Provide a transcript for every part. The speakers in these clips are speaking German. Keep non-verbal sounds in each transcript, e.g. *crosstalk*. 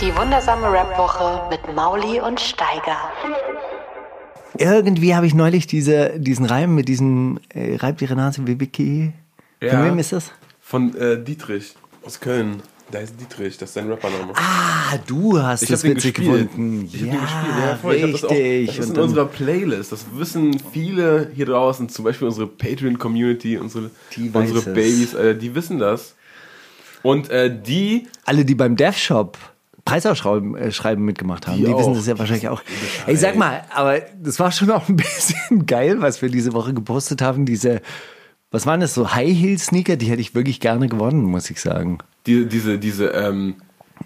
Die wundersame Rap-Woche mit Mauli und Steiger. Irgendwie habe ich neulich diese, diesen Reim mit diesem äh, Reibt ihre Nase wie Vicky. Von Ja. wem ist das? Von äh, Dietrich aus Köln. Da ist Dietrich, das ist sein Rappername. Ah, du hast ich es habe den witzig gespielt. gefunden. Ich hab ja, den gespielt. Ja, voll. Ich hab das, auch, richtig. das ist in unserer Playlist. Das wissen viele hier draußen, zum Beispiel unsere Patreon-Community, unsere, Die unsere. Babys, äh, die wissen das. Und äh, die, alle, die beim Dev Shop Preisausschreiben äh, Schreiben mitgemacht haben, die, Die wissen das ja wahrscheinlich auch. Ey, sag mal, aber das war schon auch ein *laughs* bisschen geil, was wir diese Woche gepostet haben. Diese, was waren das, so High-Heel-Sneaker, die hätte ich wirklich gerne gewonnen, muss ich sagen. die diese, diese, ähm,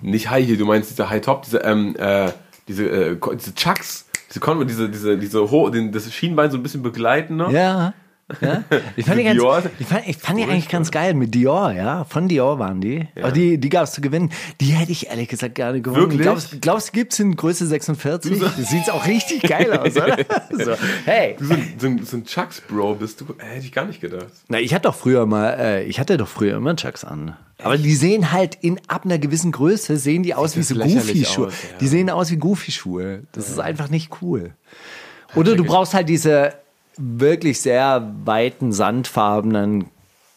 nicht High Heel, du meinst diese High Top, diese, ähm, äh, diese, äh, diese Chucks, diese Converse, diese, diese, diese, ho den, das Schienbein so ein bisschen begleiten noch. Ja. Ja, *laughs* ich fand, die ganz, ich fand, ich fand die eigentlich ganz geil mit Dior, ja. Von Dior waren die. Aber die, die gab es zu gewinnen. Die hätte ich ehrlich gesagt gerne gewonnen. Wirklich? Glaubst, glaubst du, gibt es in Größe 46? Das sieht auch richtig geil aus, oder? *laughs* So, hey. Du so, ein- so, so ein Chucks Bro bist du, hätte ich gar nicht gedacht. Na, ich hatte doch früher mal, äh, ich hatte doch früher immer Chucks an. Aber die sehen halt in ab einer gewissen Größe sehen die aus wie das so Goofy-Schuhe. ja. Die sehen aus wie Goofy-Schuhe. Das ist einfach nicht cool. Oder du brauchst halt diese wirklich sehr weiten, sandfarbenen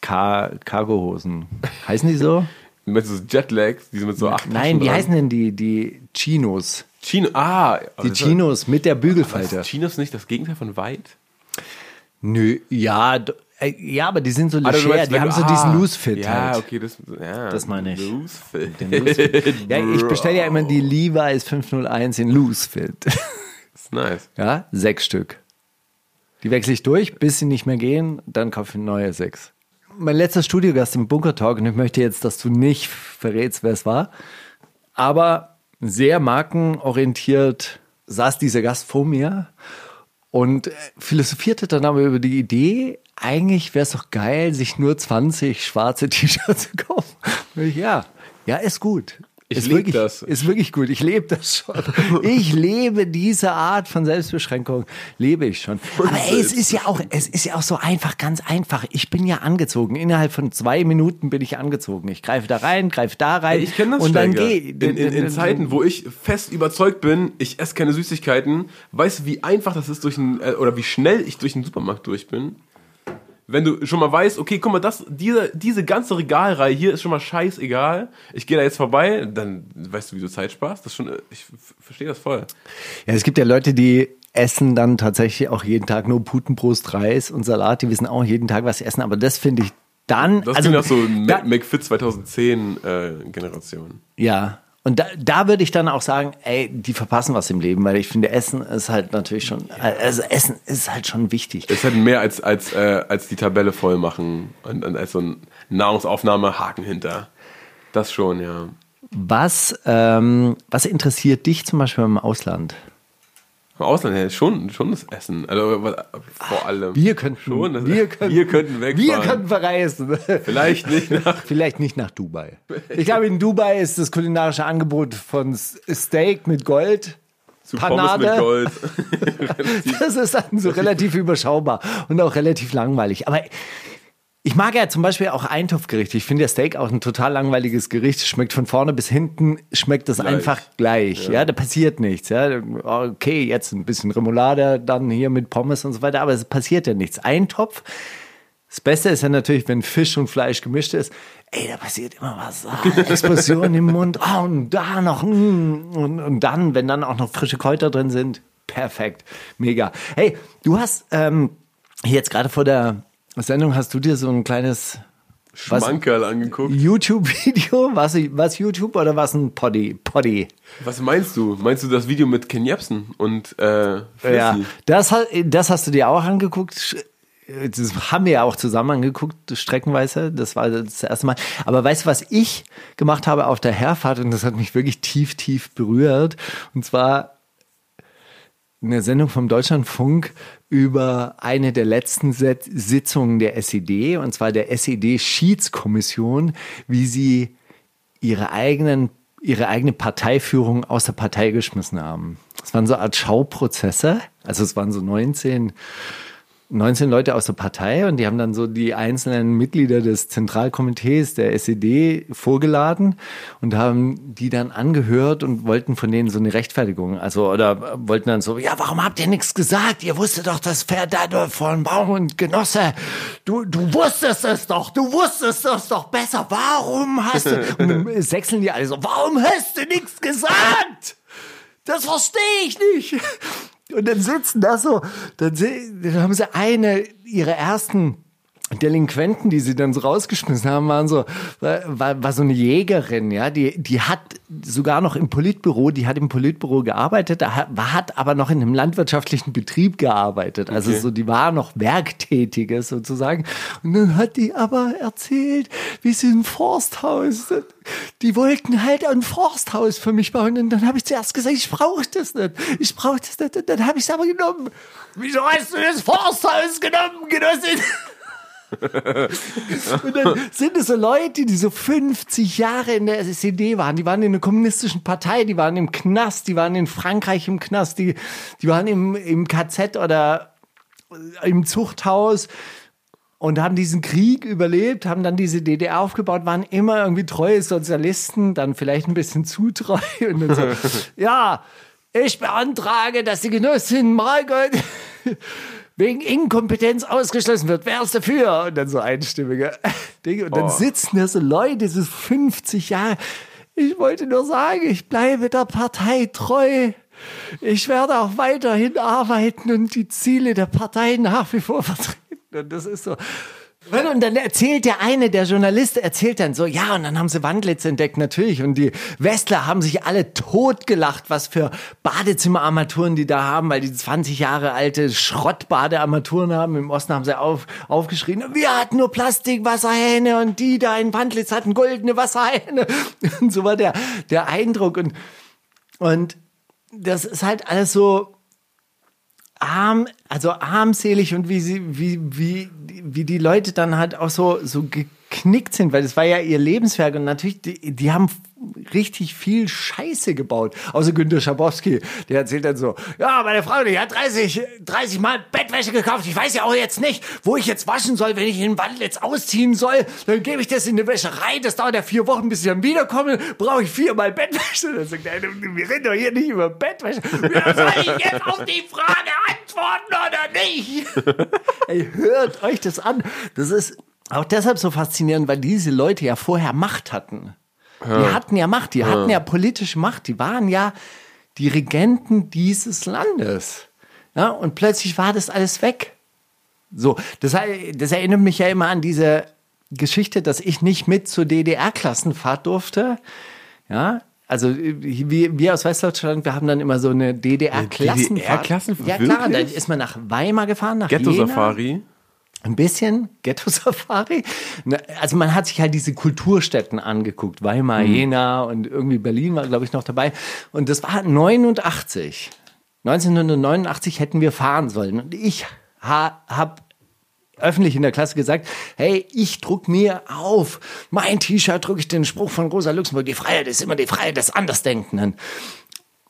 Car Cargohosen. Heißen die so? *laughs* Meinst so Jetlags, die sind mit so acht Nein, wie dran? heißen denn die, die Chinos? Chino, ah. Die Chinos mit der Bügelfalte. Ist Chinos nicht das Gegenteil von weit? Nö, ja, äh, ja, aber die sind so Ah, leger, meinst, die haben so ah, diesen Loose Fit Ja, halt. okay, das, ja, Das meine ich. Loose Fit. Loose Fit. *laughs* Ja, ich bestelle ja immer die Levi's 501 in Loose Fit. *laughs* ist nice. Ja, sechs Stück. Die wechsle ich durch, bis sie nicht mehr gehen, dann kaufe ich neue sechs. Mein letzter Studiogast im Bunker Talk, und ich möchte jetzt, dass du nicht verrätst, wer es war, aber sehr markenorientiert saß dieser Gast vor mir und äh, philosophierte dann aber über die Idee, eigentlich wäre es doch geil, sich nur 20 schwarze *laughs* T-Shirts zu kaufen. Ja, ja, ist gut. Ich wirklich, das. Ist wirklich gut. Ich lebe das schon. *laughs* Ich lebe diese Art von Selbstbeschränkung. Lebe ich schon. Aber ey, es ist ja auch, es ist ja auch so einfach, ganz einfach. Ich bin ja angezogen. Innerhalb von zwei Minuten bin ich angezogen. Ich greife da rein, greife da rein. Ich kenne das Und dann Steiger. geh. In, in, in Zeiten, wo ich fest überzeugt bin, ich esse keine Süßigkeiten, weißt du, wie einfach das ist durch ein, äh, oder wie schnell ich durch den Supermarkt durch bin? Wenn du schon mal weißt, okay, guck mal, das, diese, diese ganze Regalreihe hier ist schon mal scheißegal. Ich gehe da jetzt vorbei, dann weißt du, wie du Zeit sparst. Das ist schon, ich verstehe das voll. Ja, es gibt ja Leute, die essen dann tatsächlich auch jeden Tag nur Putenbrust, Reis und Salat. Die wissen auch jeden Tag, was sie essen. Aber das finde ich dann. Das also, ist auch so da, McFit 2010 äh, Generation. Ja. Und da, da würde ich dann auch sagen, ey, die verpassen was im Leben, weil ich finde, Essen ist halt natürlich schon, also Essen ist halt schon wichtig. Es hätte mehr als, als, äh, als die Tabelle voll machen und, und als so ein Nahrungsaufnahme Haken hinter. Das schon, ja. Was, ähm, was interessiert dich zum Beispiel im Ausland? Im Ausland ja, schon, schon das Essen. Also vor allem. Wir könnten, schon. Das, wir könnten, wir könnten wegfahren. Wir könnten verreisen. Vielleicht nicht nach. *laughs* Vielleicht nicht nach Dubai. Ich glaube, in Dubai ist das kulinarische Angebot von Steak mit Gold. Zu Panade. Mit Gold. *laughs* *laughs* Das ist dann so relativ überschaubar und auch relativ langweilig. Aber ich mag ja zum Beispiel auch Eintopfgerichte. Ich finde ja Steak auch ein total langweiliges Gericht. Schmeckt von vorne bis hinten, schmeckt das einfach gleich. Ja. da passiert nichts. Ja. Okay, jetzt ein bisschen Remoulade, dann hier mit Pommes und so weiter, aber es passiert ja nichts. Eintopf. Das Beste ist ja natürlich, wenn Fisch und Fleisch gemischt ist. Ey, da passiert immer was. Ah, *laughs* Explosion im Mund. Ah, und da noch. mm, Und, und dann, wenn dann auch noch frische Kräuter drin sind. Perfekt. Mega. Hey, du hast ähm, jetzt gerade vor der Sendung, hast du dir so ein kleines was, Schmankerl angeguckt. YouTube-Video? Was, was YouTube oder was ein Poddy? Poddy. Was meinst du? Meinst du das Video mit Ken Jebsen und äh? Ja, das, das hast du dir auch angeguckt. Das haben wir ja auch zusammen angeguckt, streckenweise. Das war das erste Mal. Aber weißt du, was ich gemacht habe auf der Herfahrt? Und das hat mich wirklich tief, tief berührt. Und zwar eine Sendung vom Deutschlandfunk über eine der letzten Sitzungen der SED, und zwar der SED-Schiedskommission, wie sie ihre eigenen ihre eigene Parteiführung aus der Partei geschmissen haben. Das waren so Art Schauprozesse. Also es waren so 19 19 Leute aus der Partei und die haben dann so die einzelnen Mitglieder des Zentralkomitees der SED vorgeladen und haben die dann angehört und wollten von denen so eine Rechtfertigung. Also, oder wollten dann so, ja, warum habt ihr nichts gesagt? Ihr wusstet doch, das Pferd von Baum und Genosse. Du, du wusstest es doch. Du wusstest es doch besser. Warum hast du, und dann *laughs* sechseln die alle so, warum hast du nichts gesagt? Das verstehe ich nicht. Und dann sitzen da so, dann, dann haben sie eine ihrer ersten Delinquenten, die sie dann so rausgeschmissen haben, waren so, war, war so eine Jägerin, ja, die, die hat sogar noch im Politbüro, die hat im Politbüro gearbeitet, hat, hat aber noch in einem landwirtschaftlichen Betrieb gearbeitet. Also okay. so, die war noch Werktätige sozusagen. Und dann hat die aber erzählt, wie sie ein Forsthaus, die wollten halt ein Forsthaus für mich bauen. Und dann habe ich zuerst gesagt, ich brauche das nicht. Ich brauche das nicht. Und dann habe ich es aber genommen. Wieso hast du das Forsthaus genommen, Genossin? *laughs* und dann sind es so Leute, die so 50 Jahre in der SED waren. Die waren in der kommunistischen Partei, die waren im Knast, die waren in Frankreich im Knast, die, die waren im, im KZ oder im Zuchthaus und haben diesen Krieg überlebt, haben dann diese DDR aufgebaut, waren immer irgendwie treue Sozialisten, dann vielleicht ein bisschen zu treu und dann so, *laughs* ja, ich beantrage, dass die Genossin Margot wegen Inkompetenz ausgeschlossen wird. Wer ist dafür? Und dann so einstimmige *laughs* Dinge. Und dann oh. sitzen da so Leute, dieses 50 Jahre. Ich wollte nur sagen, ich bleibe der Partei treu. Ich werde auch weiterhin arbeiten und die Ziele der Partei nach wie vor vertreten. Und das ist so, und dann erzählt der eine, der Journalist, erzählt dann so, ja, und dann haben sie Wandlitz entdeckt, natürlich. Und die Westler haben sich alle totgelacht, was für Badezimmerarmaturen die da haben, weil die 20 Jahre alte Schrottbadearmaturen haben. Im Osten haben sie auf, aufgeschrien, wir hatten nur Plastikwasserhähne und die da in Wandlitz hatten goldene Wasserhähne. *laughs* Und so war der, der Eindruck. Und, und das ist halt alles so, arm, also armselig und wie sie, wie, wie, wie die Leute dann halt auch so, so geknickt sind, weil das war ja ihr Lebenswerk und natürlich, die, die haben richtig viel Scheiße gebaut. Außer Günter Schabowski, der erzählt dann so, ja, meine Frau, die hat 30, 30 Mal Bettwäsche gekauft. Ich weiß ja auch jetzt nicht, wo ich jetzt waschen soll, wenn ich den Wandel jetzt ausziehen soll. Dann gebe ich das in die Wäscherei. Das dauert ja vier Wochen, bis ich dann wiederkomme. Brauche ich viermal Bettwäsche. Dann sagt er, wir reden doch hier nicht über Bettwäsche. Ja, soll ich jetzt auf die Frage antworten oder nicht? *laughs* Ey, hört euch das an. Das ist auch deshalb so faszinierend, weil diese Leute ja vorher Macht hatten. Ja. Die hatten ja Macht, die ja. hatten ja politische Macht, die waren ja die Regenten dieses Landes. Ja, und plötzlich war das alles weg. So, das, das erinnert mich ja immer an diese Geschichte, dass ich nicht mit zur DDR-Klassenfahrt durfte. Ja, also wir, wir aus Westdeutschland, wir haben dann immer so eine DDR-Klassenfahrt. DDR-Klassenfahrt? Ja klar, dann ist man nach Weimar gefahren, nach Ghetto-Safari? Ein bisschen Ghetto-Safari. Also man hat sich halt diese Kulturstätten angeguckt. Weimar, mhm. Jena und irgendwie Berlin war, glaube ich, noch dabei. Und das war 89. 1989 hätten wir fahren sollen. Und ich ha, habe öffentlich in der Klasse gesagt, hey, ich druck mir auf mein T-Shirt, drucke ich den Spruch von Rosa Luxemburg, die Freiheit ist immer die Freiheit des Andersdenkenden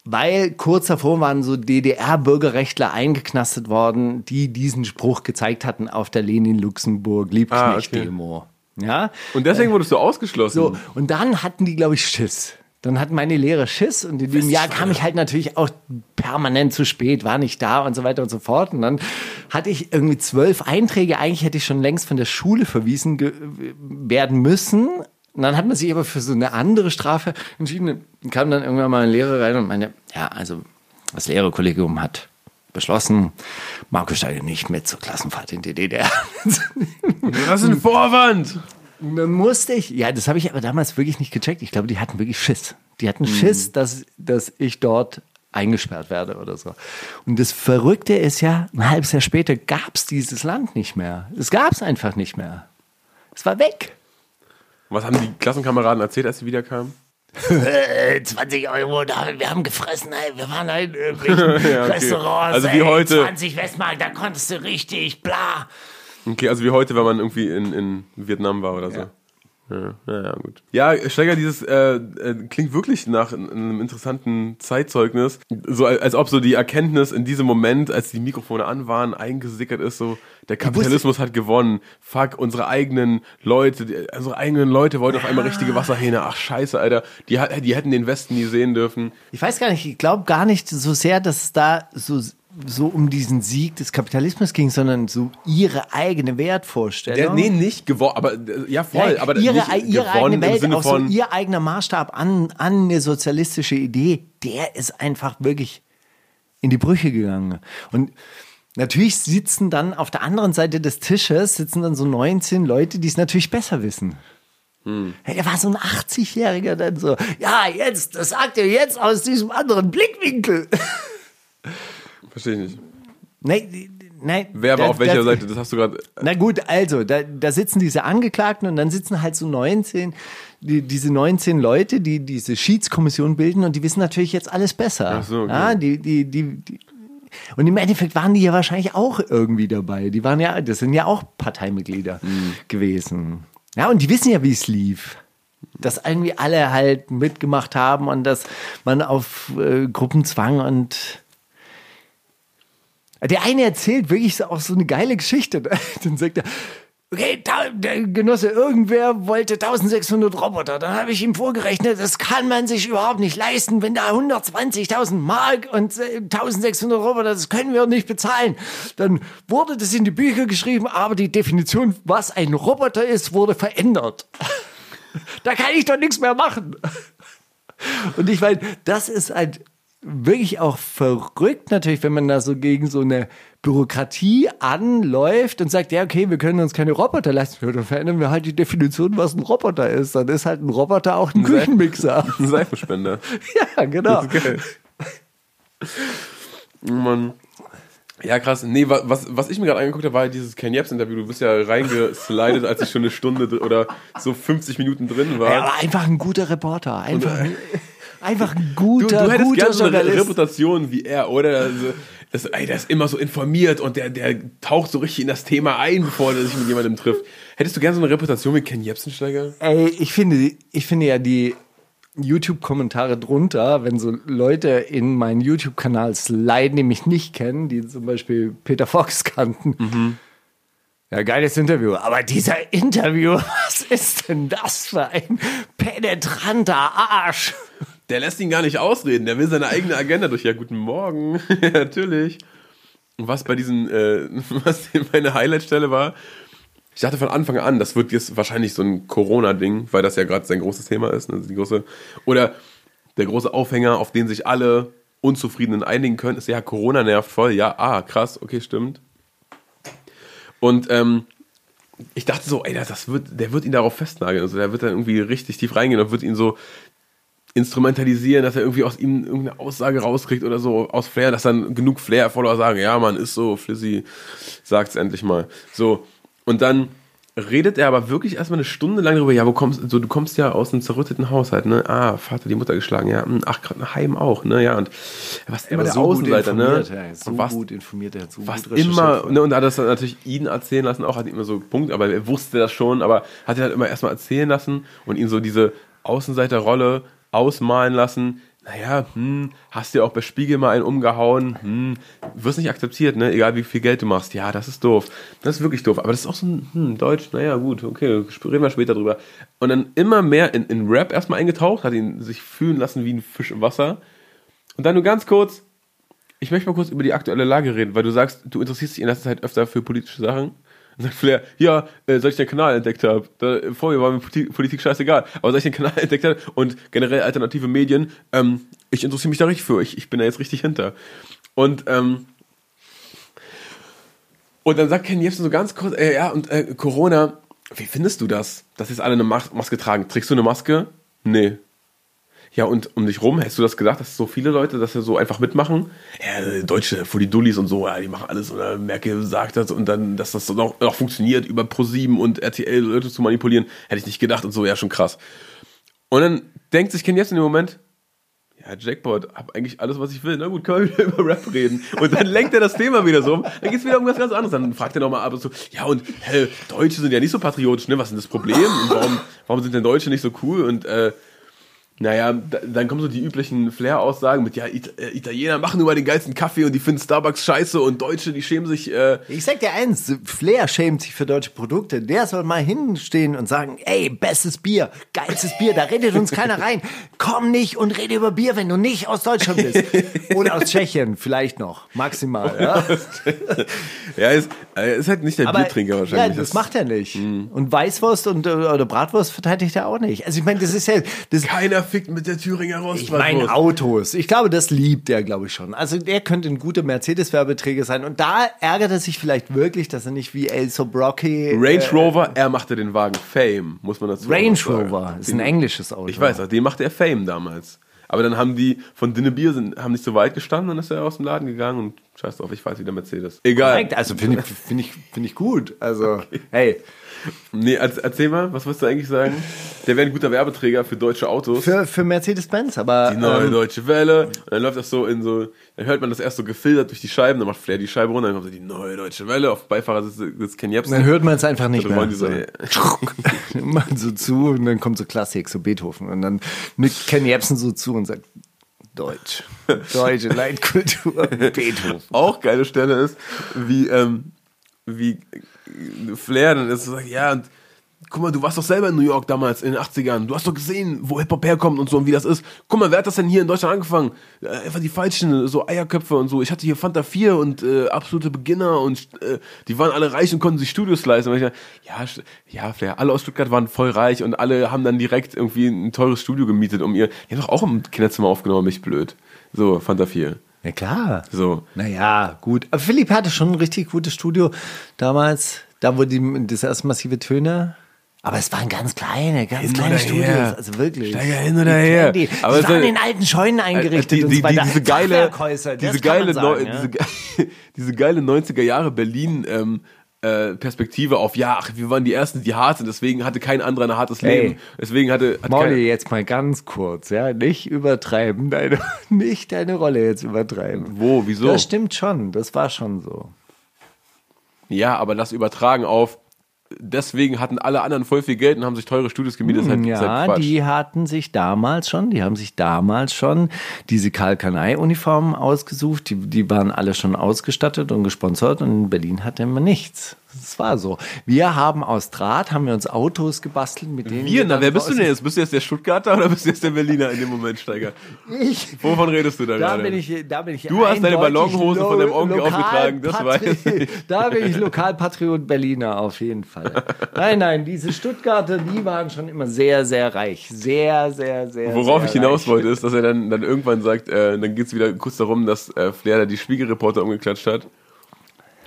weil kurz davor waren so DDR-Bürgerrechtler eingeknastet worden, die diesen Spruch gezeigt hatten auf der Lenin-Luxemburg-Liebknecht-Demo. Ah, okay. Ja? Und deswegen wurdest du ausgeschlossen. So, und dann hatten die, glaube ich, Schiss. Dann hatten meine Lehrer Schiss und in dem Jahr kam ich halt natürlich auch permanent zu spät, war nicht da und so weiter und so fort. Und dann hatte ich irgendwie zwölf Einträge. Eigentlich hätte ich schon längst von der Schule verwiesen werden müssen. Und dann hat man sich aber für so eine andere Strafe entschieden. Dann kam dann irgendwann mal ein Lehrer rein und meinte, ja, also das Lehrerkollegium hat beschlossen, Marco Steiger nicht mit zur Klassenfahrt in die DDR. *laughs* Was ist ein Vorwand? dann musste ich, ja, das habe ich aber damals wirklich nicht gecheckt. Ich glaube, die hatten wirklich Schiss. Die hatten Schiss, mhm. dass, dass ich dort eingesperrt werde oder so. Und das Verrückte ist ja, ein halbes Jahr später gab es dieses Land nicht mehr. Es gab es einfach nicht mehr. Es war weg. Was haben die Klassenkameraden erzählt, als sie wiederkamen? 20 Euro, da, wir haben gefressen, ey, wir waren *laughs* in irgendwelchen Ja, okay. Restaurants. Also wie ey, heute- 20 Westmark, da konntest du richtig, bla. Okay, also wie heute, wenn man irgendwie in, in Vietnam war oder so. Ja, ja, ja, gut. Ja, Steiger, dieses äh, äh, klingt wirklich nach einem interessanten Zeitzeugnis. So als, als ob so die Erkenntnis in diesem Moment, als die Mikrofone an waren, eingesickert ist, so der Kapitalismus hat gewonnen. Fuck, unsere eigenen Leute, die, unsere eigenen Leute wollten auf einmal richtige Wasserhähne. Ach scheiße, Alter. Die, die hätten den Westen nie sehen dürfen. Ich weiß gar nicht, ich glaube gar nicht so sehr, dass es da so, so um diesen Sieg des Kapitalismus ging, sondern so ihre eigene Wertvorstellung. Der, nee, nicht gewonnen, aber ja voll, Ja, aber ihre, nicht ihre gewonnen eigene im Welt, Sinne auch von so ihr eigener Maßstab an, an eine sozialistische Idee, der ist einfach wirklich in die Brüche gegangen. Und natürlich sitzen dann auf der anderen Seite des Tisches, sitzen dann so 19 Leute, die es natürlich besser wissen. Hm. Da war so ein 80-Jähriger dann so, ja, jetzt, das sagt ihr jetzt aus diesem anderen Blickwinkel. *laughs* Verstehe ich nicht. Nein, nein. Wer war da- auf welcher da- Seite? Das hast du gerade. Na gut, also, da, da sitzen diese Angeklagten und dann sitzen halt so 19, die, diese 19 Leute, die diese Schiedskommission bilden und die wissen natürlich jetzt alles besser. Ach so, okay. ja, die, die, die, die, und im Endeffekt waren die ja wahrscheinlich auch irgendwie dabei. Die waren ja, das sind ja auch Parteimitglieder Mhm. gewesen. Ja, und die wissen ja, wie es lief. Dass irgendwie alle halt mitgemacht haben und dass man auf äh, Gruppenzwang und der eine erzählt wirklich so- auch so eine geile Geschichte. *laughs* Dann sagt er, okay, der Genosse, irgendwer wollte 1600 Roboter. Dann habe ich ihm vorgerechnet, das kann man sich überhaupt nicht leisten, wenn da 120.000 Mark und äh, 1600 Roboter, das können wir nicht bezahlen. Dann wurde das in die Bücher geschrieben, aber die Definition, was ein Roboter ist, wurde verändert. *laughs* da kann ich doch nichts mehr machen. Und ich meine, das ist halt wirklich auch verrückt natürlich, wenn man da so gegen so eine Bürokratie anläuft und sagt, ja, okay, wir können uns keine Roboter leisten. Dann verändern wir halt die Definition, was ein Roboter ist. Dann ist halt ein Roboter auch ein Küchenmixer. *laughs* Ein Seifenspender. *laughs* ja, genau. Geil. Oh Mann. Ja, krass. Nee, wa- was, was ich mir gerade angeguckt habe, war dieses Ken Jebs-Interview. Du bist ja reingeslidet, als ich schon eine Stunde oder so 50 Minuten drin war. Ja, aber einfach ein guter Reporter. Einfach, ein- *laughs* einfach ein Du, guter, du hättest guter gerne so eine. Reputation wie er, oder? Also, das, ey, der ist immer so informiert und der, der taucht so richtig in das Thema ein, bevor er sich mit jemandem trifft. Hättest du gerne so eine Reputation wie Ken Jebsensteiger? Ey, ich finde, ich finde ja die YouTube-Kommentare drunter, wenn so Leute in meinen YouTube-Kanal sliden, die mich nicht kennen, die zum Beispiel Peter Fox kannten. Ja, geiles Interview. Aber dieser Interview, *laughs* was ist denn das für ein penetranter Arsch? Der lässt ihn gar nicht ausreden, der will seine eigene Agenda durch. Ja, guten Morgen, *laughs* Ja, natürlich. Und was bei diesen, äh, *laughs* was meine Highlight-Stelle war, ich dachte von Anfang an, das wird jetzt wahrscheinlich so ein Corona-Ding, weil das ja gerade sein großes Thema ist. Ne? Die große, oder der große Aufhänger, auf den sich alle Unzufriedenen einigen können, ist ja, Corona nervt voll. Ja, ah, krass, okay, stimmt. Und ähm, ich dachte so, ey, das wird, der wird ihn darauf festnageln. Also der wird dann irgendwie richtig tief reingehen und wird ihn so instrumentalisieren, dass er irgendwie aus ihm irgendeine Aussage rauskriegt oder so aus Flair, dass dann genug Flair-Follower sagen, ja, man ist so, Flizzy, sagt's endlich mal. So. Und dann redet er aber wirklich erstmal eine Stunde lang darüber, ja, wo kommst so, du kommst ja aus einem zerrütteten Haushalt, ne? Ah, Vater, die Mutter geschlagen, ja, hm, ach, gerade ein Heim auch, ne? Ja, und was immer der Außenseiter, ne? ja, so Und was gut informiert, er hat so was gut immer, ne, und er hat das dann natürlich ihn erzählen lassen, auch hat immer so Punkt, aber er wusste das schon, aber hat ihn halt immer erstmal erzählen lassen und ihn so diese Außenseiterrolle ausmalen lassen. Naja, hm, hast dir auch bei Spiegel mal einen umgehauen, hm, wirst nicht akzeptiert, ne, egal wie viel Geld du machst. Ja, das ist doof. Das ist wirklich doof. Aber das ist auch so ein, hm, Deutsch, naja, gut, okay, reden wir später drüber. Und dann immer mehr in, in Rap erstmal eingetaucht, hat ihn sich fühlen lassen wie ein Fisch im Wasser. Und dann nur ganz kurz, ich möchte mal kurz über die aktuelle Lage reden, weil du sagst, du interessierst dich in letzter Zeit öfter für politische Sachen. Und sagt Flair, ja, äh, seit ich den Kanal entdeckt habe, da, vorher war mir Politik, Politik scheißegal, aber seit ich den Kanal *laughs* entdeckt habe und generell alternative Medien, ähm, ich interessiere mich da richtig für, ich, ich bin da jetzt richtig hinter. Und, ähm, und dann sagt Ken Jebsen so ganz kurz, äh, ja, und äh, Corona, wie findest du das, dass jetzt alle eine Mas Maske tragen? Trägst du eine Maske? Nee. Ja, und um dich rum, hättest du das gedacht, dass so viele Leute das ja so einfach mitmachen? Ja, Deutsche, vor die Dullis und so, ja, die machen alles oder Merkel sagt das und dann, dass das noch, noch funktioniert, über ProSieben und RTL Leute zu manipulieren, hätte ich nicht gedacht und so, ja, schon krass. Und dann denkt sich Ken jetzt in dem Moment, ja, Jackpot, hab eigentlich alles, was ich will. Na gut, können wir wieder *laughs* über Rap reden. Und dann lenkt er das Thema wieder so um. Dann geht's wieder um was ganz anderes. Dann fragt er nochmal ab und so, ja, und hä, Deutsche sind ja nicht so patriotisch, ne? Was ist denn das Problem? Und warum, warum sind denn Deutsche nicht so cool? Und äh, naja, da, dann kommen so die üblichen Flair-Aussagen mit, ja, äh, Italiener machen nur mal den geilsten Kaffee und die finden Starbucks scheiße und Deutsche, die schämen sich. Äh, Ich sag dir eins, Flair schämt sich für deutsche Produkte. Der soll mal hinstehen und sagen, ey, bestes Bier, geilstes Bier, da redet uns keiner rein. Komm nicht und rede über Bier, wenn du nicht aus Deutschland bist. Oder aus Tschechien, vielleicht noch, maximal. Ja? *laughs* ja, ist, äh, ist halt nicht der Biertrinker ja, wahrscheinlich. das macht er nicht. Und Weißwurst und äh, oder Bratwurst verteidigt er auch nicht. Also ich meine, das ist ja, das, Keiner fickt mit der Thüringer ich meine Rostbratwurst. Autos. Ich glaube, das liebt er, glaube ich schon. Also der könnte ein guter Mercedes-Werbeträger sein. Und da ärgert er sich vielleicht wirklich, dass er nicht wie El Sobrocki... Range äh, Rover, er machte den Wagen Fame, muss man dazu Range sagen. Rover ist ein Den- englisches Auto. Ich weiß, auch, den machte er Fame damals. Aber dann haben die von Dinne Bier sind, haben nicht so weit gestanden, dann ist er aus dem Laden gegangen und scheiß drauf, ich weiß wieder Mercedes. Egal. Korrekt, Also finde ich, finde ich, finde ich gut. Also, hey, Nee, erz- erzähl mal, was wolltest du eigentlich sagen? Der wäre ein guter Werbeträger für deutsche Autos. für, für Mercedes-Benz, aber die neue ähm, deutsche Welle. Und dann läuft das so in so, dann hört man das erst so gefiltert durch die Scheiben, dann macht Flair die Scheibe runter, dann kommt so die neue deutsche Welle, auf Beifahrersitz sitzt Ken Jebsen. dann hört man es einfach nicht Dann mehr. die so. *laughs* Machen so zu und dann kommt so Klassik, so Beethoven. Und dann nickt Ken Jebsen so zu und sagt, Deutsch. Deutsche Leitkultur, *laughs* Beethoven. auch geile Stelle ist, wie, ähm, wie Flair dann ist so sagt, ja, und guck mal, du warst doch selber in New York damals in den 80ern. Du hast doch gesehen, wo Hip-Hop herkommt und so und wie das ist. Guck mal, wer hat das denn hier in Deutschland angefangen? Äh, einfach die falschen, so Eierköpfe und so. Ich hatte hier Fanta 4 und äh, absolute Beginner und äh, die waren alle reich und konnten sich Studios leisten. Und ich dachte, ja, ja, Flair, alle aus Stuttgart waren voll reich und alle haben dann direkt irgendwie ein teures Studio gemietet, um ihr. Die haben doch auch im Kinderzimmer aufgenommen, mich blöd. So, Fanta 4. Ja klar. So. Naja, gut. Aber Philipp hatte schon ein richtig gutes Studio damals. Da wo die das erste massive Töne. Aber es waren ganz kleine, ganz Hin kleine Studios. her. Also wirklich. Steiger hin oder kenn her. Die, Aber die es waren in alten Scheunen eingerichtet die, und die, so weiter. die, *laughs* diese geile, Fachwerkhäuser, das diese geile, sagen, ja. diese, diese geile 90er Jahre Berlin ähm, äh, Perspektive auf, ja, ach, wir waren die ersten, die hart sind, deswegen hatte kein anderer ein hartes Hey. Leben. Deswegen hatte, hat Mauli, jetzt mal ganz kurz, ja, nicht übertreiben, *laughs* deine, nicht deine Rolle jetzt übertreiben. wo, wieso? Das stimmt schon, das war schon so. Ja, aber das übertragen auf, deswegen hatten alle anderen voll viel Geld und haben sich teure Studios gemietet. halt, das ist halt Ja, die hatten sich damals schon, die haben sich damals schon diese Kalkanei-Uniformen ausgesucht, die, die waren alle schon ausgestattet und gesponsert und in Berlin hatte man nichts. Das war so. Wir haben aus Draht, haben wir uns Autos gebastelt, mit denen wir, na, dann wer bist du denn jetzt? Bist du jetzt der Stuttgarter oder bist du jetzt der Berliner in dem Moment, Steiger? Ich. Wovon redest du da, Da gerade? bin ich, da bin ich Du hast deine Ballonhose von deinem Onkel aufgetragen, das weiß ich. *laughs* Da bin ich Lokalpatriot Berliner auf jeden Fall. Nein, nein, diese Stuttgarter, die waren schon immer sehr, sehr reich. Sehr, sehr, sehr Worauf sehr ich hinaus reich. wollte, ist, dass er dann, dann irgendwann sagt, äh, dann geht es wieder kurz darum, dass äh, Flair da die Spiegelreporter umgeklatscht hat.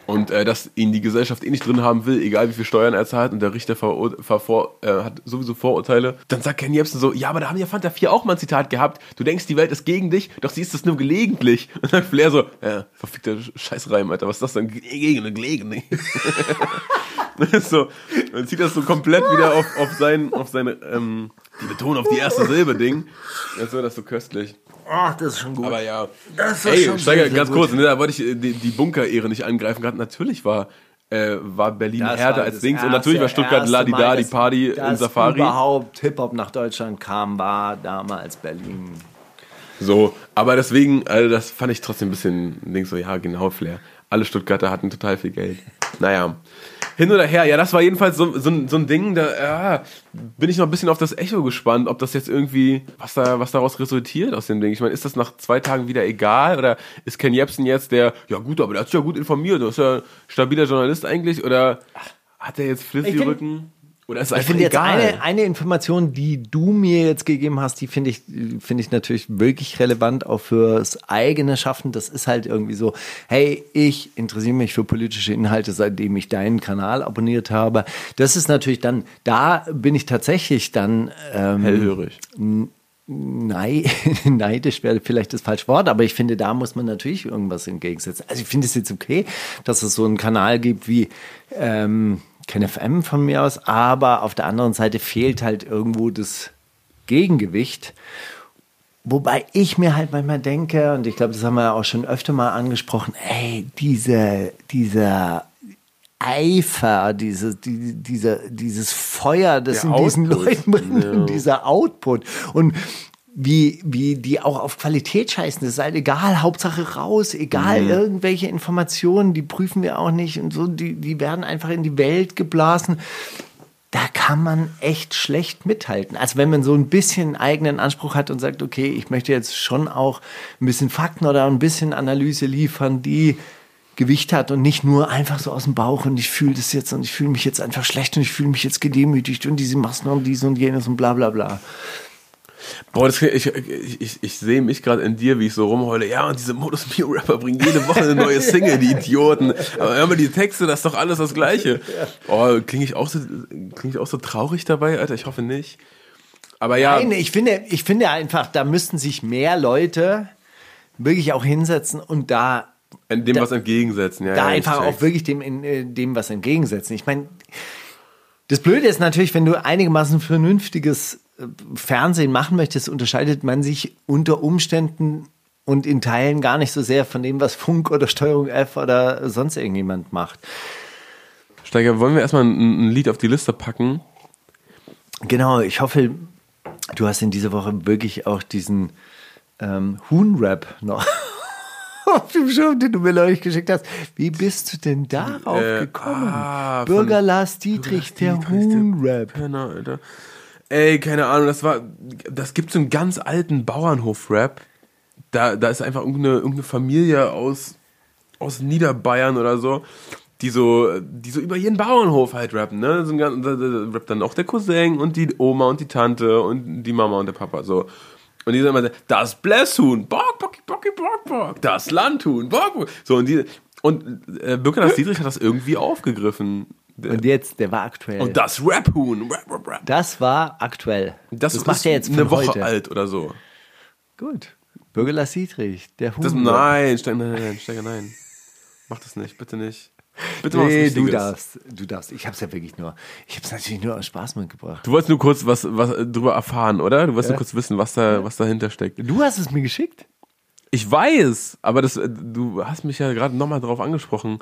Und äh, dass ihn die Gesellschaft eh nicht drin haben will, egal wie viel Steuern er zahlt und der Richter verur- vervor, äh, hat sowieso Vorurteile. Dann sagt Ken Jebsen so, ja, aber da haben ja Fanta 4 auch mal ein Zitat gehabt. Du denkst, die Welt ist gegen dich, doch sie ist es nur gelegentlich. *laughs* Und dann Flair so, ja, verfickter Scheißreim, Alter, was ist das denn? Gegen, gelegentlich. *laughs* so, dann zieht das so komplett wieder auf, auf sein, auf seine, ähm, die Betonung auf die erste Silbe Ding. Jetzt wird das so köstlich. Ach, das ist schon gut. Aber ja. Das war Ey, schon Steiger, sehr, sehr ganz gut. kurz, ne, da wollte ich äh, die, die Bunker-Ehre nicht angreifen. Gerade natürlich war, äh, war Berlin Das härter war als das Dings. Und natürlich war Stuttgart Ladida, Mal, die Party dass in Safari. überhaupt Hip-Hop nach Deutschland kam, war damals Berlin. So, aber deswegen, also das fand ich trotzdem ein bisschen, denk so, ja, genau, Flair. Alle Stuttgarter hatten total viel Geld. Naja. Hin oder her, ja, das war jedenfalls so, so, ein- so ein Ding, da ja, bin ich noch ein bisschen auf das Echo gespannt, ob das jetzt irgendwie, was da, was daraus resultiert aus dem Ding. Ich meine, ist das nach zwei Tagen wieder egal? Oder ist Ken Jebsen jetzt der, ja gut, aber der hat sich ja gut informiert, der ist ja ein stabiler Journalist eigentlich? Oder hat er jetzt find- Flizzy-Rücken? Oder ist es Ich finde jetzt eine, eine Information, die du mir jetzt gegeben hast, die finde ich, finde ich natürlich wirklich relevant auch fürs eigene Schaffen. Das ist halt irgendwie so, hey, ich interessiere mich für politische Inhalte, seitdem ich deinen Kanal abonniert habe. Das ist natürlich dann, da bin ich tatsächlich dann ähm, Hellhörig. nei *laughs* neidisch wäre vielleicht das falsche Wort, aber ich finde, da muss man natürlich irgendwas entgegensetzen. Also ich finde es jetzt okay, dass es so einen Kanal gibt wie ähm, KenFM von mir aus, aber auf der anderen Seite fehlt halt irgendwo das Gegengewicht. Wobei ich mir halt manchmal denke, und ich glaube, das haben wir auch schon öfter mal angesprochen, ey, diese, dieser Eifer, diese, die, dieser, dieses Feuer, das Der in diesen Output. Leuten brennt, Ja. und dieser Output. Und wie, wie die auch auf Qualität scheißen. Das ist halt egal, Hauptsache raus, egal Mhm. irgendwelche Informationen, die prüfen wir auch nicht und so, die, die werden einfach in die Welt geblasen. Da kann man echt schlecht mithalten. Also wenn man so ein bisschen eigenen Anspruch hat und sagt, okay, ich möchte jetzt schon auch ein bisschen Fakten oder ein bisschen Analyse liefern, die Gewicht hat und nicht nur einfach so aus dem Bauch und ich fühle das jetzt und ich fühle mich jetzt einfach schlecht und ich fühle mich jetzt gedemütigt und diese Maßnahmen, dies und jenes und bla bla bla. Boah, das, ich, ich, ich, ich sehe mich gerade in dir, wie ich so rumheule. Ja, und diese Modus Mio Rapper bringen jede Woche eine neue Single, die Idioten. Aber hör mal, die Texte, das ist doch alles das Gleiche. Oh, klinge ich auch so, klinge ich auch so traurig dabei, Alter? Ich hoffe nicht. Aber ja, Nein, ich finde, ich finde einfach, da müssten sich mehr Leute wirklich auch hinsetzen und da in dem da- was entgegensetzen. Ja, da ja, einfach auch wirklich dem, in, äh, dem was entgegensetzen. Ich meine, das Blöde ist natürlich, wenn du einigermaßen vernünftiges Fernsehen machen möchtest, unterscheidet man sich unter Umständen und in Teilen gar nicht so sehr von dem, was Funk oder Steuerung F oder sonst irgendjemand macht. Steiger, wollen wir erstmal ein, ein Lied auf die Liste packen? Genau, ich hoffe, du hast in dieser Woche wirklich auch diesen ähm, Huhn-Rap noch *laughs* auf dem Schirm, den du mir neulich geschickt hast. Wie bist du denn darauf Äh, gekommen? ah, Bürger Lars Dietrich, der Dietrich, Huhn-Rap. Penner, Alter. Ey, keine Ahnung, das war, das gibt so einen ganz alten Bauernhof-Rap. Da, da ist einfach irgendeine, irgendeine Familie aus, aus Niederbayern oder so, die so, die so über jeden Bauernhof halt rappen, ne? So ein, da, da, rappt dann auch der Cousin und die Oma und die Tante und die Mama und der Papa, so. Und die sagen immer, das Blässhuhn, bock, bock, bock, bock, bock, das Landhuhn, bock, bock. So, und die, und äh, Bürger Dietrich hat das irgendwie aufgegriffen. Und jetzt, der war aktuell. Und das Rap-Huhn. Rap, rap, rap. das war aktuell. Das, macht ist er jetzt eine Woche heute. alt oder so. Gut. Bürger Lars Dietrich, der Huhn. Das, nein, Steiger, nein, nein, Steiger, nein. Mach das nicht, bitte nicht. Bitte Nee, du darfst. Du darfst. Ich hab's ja wirklich nur. Ich hab's natürlich nur aus Spaß mitgebracht. Du wolltest nur kurz was, was drüber erfahren, oder? Du wolltest nur kurz wissen, was da, was dahinter steckt. Du hast es mir geschickt? Ich weiß, aber das, äh, du hast mich ja gerade nochmal drauf angesprochen.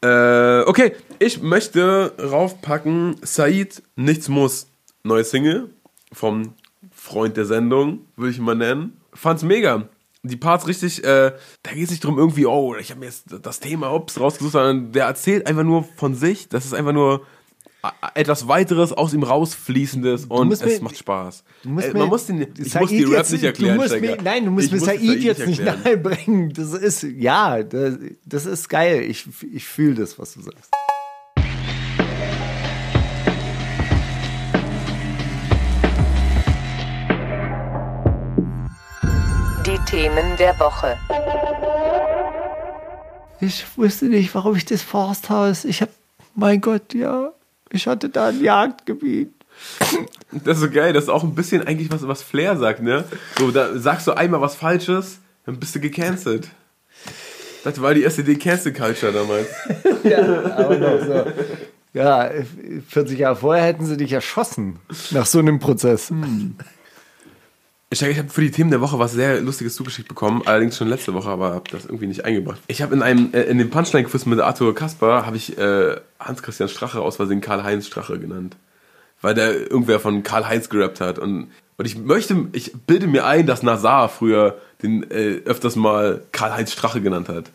Äh, okay, ich möchte raufpacken, Said, nichts muss. Neue Single vom Freund der Sendung, würde ich mal nennen. Fand's mega. Die Parts richtig, äh, da geht es nicht drum irgendwie, oh, ich habe mir jetzt das Thema ups rausgesucht, sondern der erzählt einfach nur von sich. Das ist einfach nur etwas weiteres aus ihm rausfließendes und es mir- macht Spaß. Du musst Äh, mir- man muss den, ich Said muss die Rap jetzt- nicht erklären, Du mir, nein, du musst Ich mir muss Said Said jetzt nicht nahebringen. Das ist, ja, das, das ist geil. Ich, ich fühle das, was du sagst. Die Themen der Woche. Ich wusste nicht, warum ich das Forsthaus. Ich hab, mein Gott, ja, ich hatte da ein Jagdgebiet. Das ist so geil, das ist auch ein bisschen eigentlich was, was Flair sagt, ne? So, da sagst du einmal was Falsches, dann bist du gecancelt. Das war die SED Cancel Culture damals. *laughs* Aber noch so. Ja, 40 Jahre vorher hätten sie dich erschossen. Nach so einem Prozess. Ich, ich habe für die Themen der Woche was sehr Lustiges zugeschickt bekommen, allerdings schon letzte Woche, aber habe das irgendwie nicht eingebracht. Ich habe in einem äh, in dem Punchline-Quiz mit Arthur Kasper habe ich äh, Hans-Christian Strache aus Versehen Karl-Heinz Strache genannt. Weil der irgendwer von Karl-Heinz gerappt hat. Und, und ich möchte, ich bilde mir ein, dass Nazar früher den äh, öfters mal Karl-Heinz Strache genannt hat.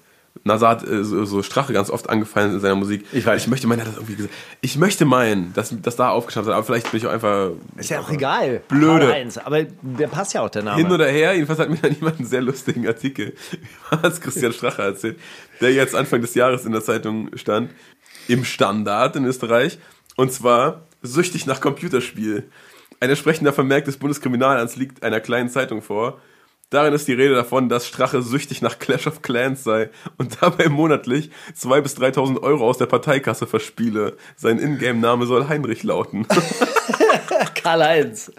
Nazar hat äh, so, so Strache ganz oft angefallen in seiner Musik. Ich, weiß. ich möchte meinen, er hat das irgendwie gesagt. Ich möchte meinen, dass das da aufgeschafft hat, aber vielleicht bin ich auch einfach. Ist ja auch egal. Blöde. Karl-Heinz, aber der passt ja auch der Name. Hin oder her, jedenfalls hat mir dann jemand einen sehr lustigen Artikel *laughs* über Hans-Christian Strache erzählt, der jetzt Anfang des Jahres in der Zeitung stand, im Standard in Österreich, und zwar süchtig nach Computerspiel. Ein entsprechender Vermerk des Bundeskriminalamts liegt einer kleinen Zeitung vor. Darin ist die Rede davon, dass Strache süchtig nach Clash of Clans sei und dabei monatlich 2.000 bis 3.000 Euro aus der Parteikasse verspiele. Sein Ingame-Name soll Heinrich lauten. *laughs* Karl-Heinz.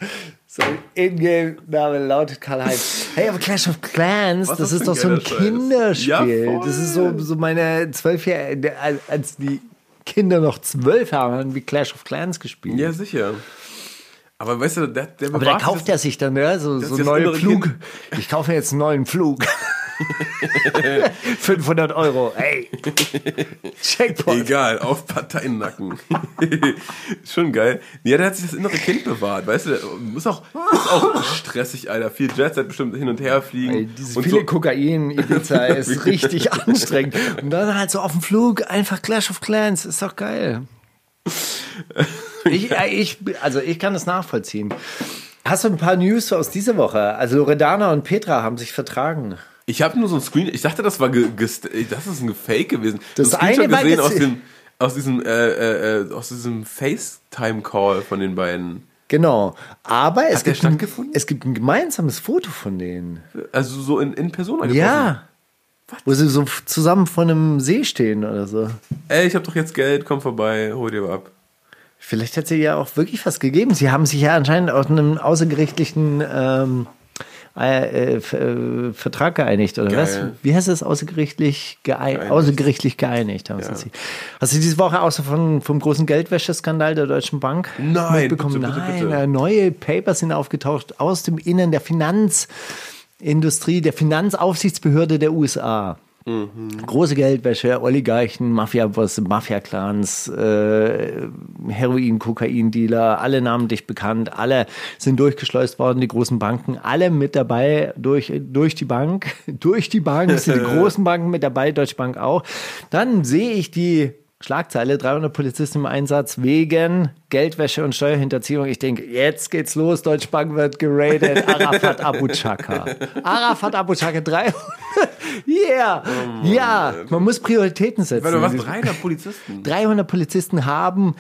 Sein Ingame-Name lautet Karl-Heinz. Hey, aber Clash of Clans, Was das ist doch so ein Scheiß? Kinderspiel. Ja, das ist so, so meine zwölfjährige, als die Kinder noch zwölf haben, haben wie Clash of Clans gespielt. Ja, sicher. Aber weißt du, der, der aber da kauft er sich dann ja, so, das so das neuen Flug. Kind. Ich kaufe mir jetzt einen neuen Flug. *laughs* 500 Euro. Hey. Checkpoint. Egal, auf Parteiennacken. *laughs* Schon geil. Ja, der hat sich das innere Kind bewahrt, weißt du? Muss auch, ist auch stressig, Alter. Viel Jetset bestimmt hin und her fliegen. Ey, dieses und viele so, Kokain, Ibiza *laughs* ist richtig anstrengend. Und dann halt so auf dem Flug einfach Clash of Clans, ist doch geil. Ich, äh, ich, also ich kann das nachvollziehen. Hast du ein paar News aus dieser Woche? Also Loredana und Petra haben sich vertragen. ich habe nur so ein Screen, ich dachte, das war das ist ein Fake gewesen. Das Screenshot eine gesehen aus dem aus diesem äh, äh, äh, aus diesem FaceTime Call von den beiden. Genau. Aber es gibt, ein, es gibt ein gemeinsames Foto von denen. Also so in, in Persona Ja. Wo sie so zusammen vor einem See stehen oder so. Ey, ich habe doch jetzt Geld, komm vorbei, hol dir ab. Vielleicht hat sie ja auch wirklich was gegeben. Sie haben sich ja anscheinend auf einem außergerichtlichen ähm, äh, äh, äh, Vertrag geeinigt, oder Geil. was? Wie heißt das? Außergerichtlich, geein Geeinigt. außergerichtlich geeinigt haben Ja. sie sich. Hast du diese Woche auch so von, vom großen Geldwäscheskandal der Deutschen Bank Nein, mitbekommen? bitte, bitte, Nein, bitte. neue Papers sind aufgetaucht aus dem Innern der Finanzindustrie, der Finanzaufsichtsbehörde der USA. Mhm. Große Geldwäsche, Oligarchen, Mafia-Bosse, Mafia-Clans, äh, Heroin, Kokain-Dealer, alle namentlich bekannt, alle sind durchgeschleust worden, die großen Banken, alle mit dabei durch, durch die Bank, *laughs* durch die Bank sind die *laughs* großen Banken mit dabei, Deutsche Bank auch. Dann sehe ich die Schlagzeile, 300 Polizisten im Einsatz wegen Geldwäsche und Steuerhinterziehung. Ich denke, jetzt geht's los, Deutsche Bank wird geradet, *laughs* Arafat Abu Chaka. Arafat Abu Chaka, 300, *laughs* yeah, ja, man muss Prioritäten setzen. Warte, was? 300 Polizisten? *laughs* 300 Polizisten haben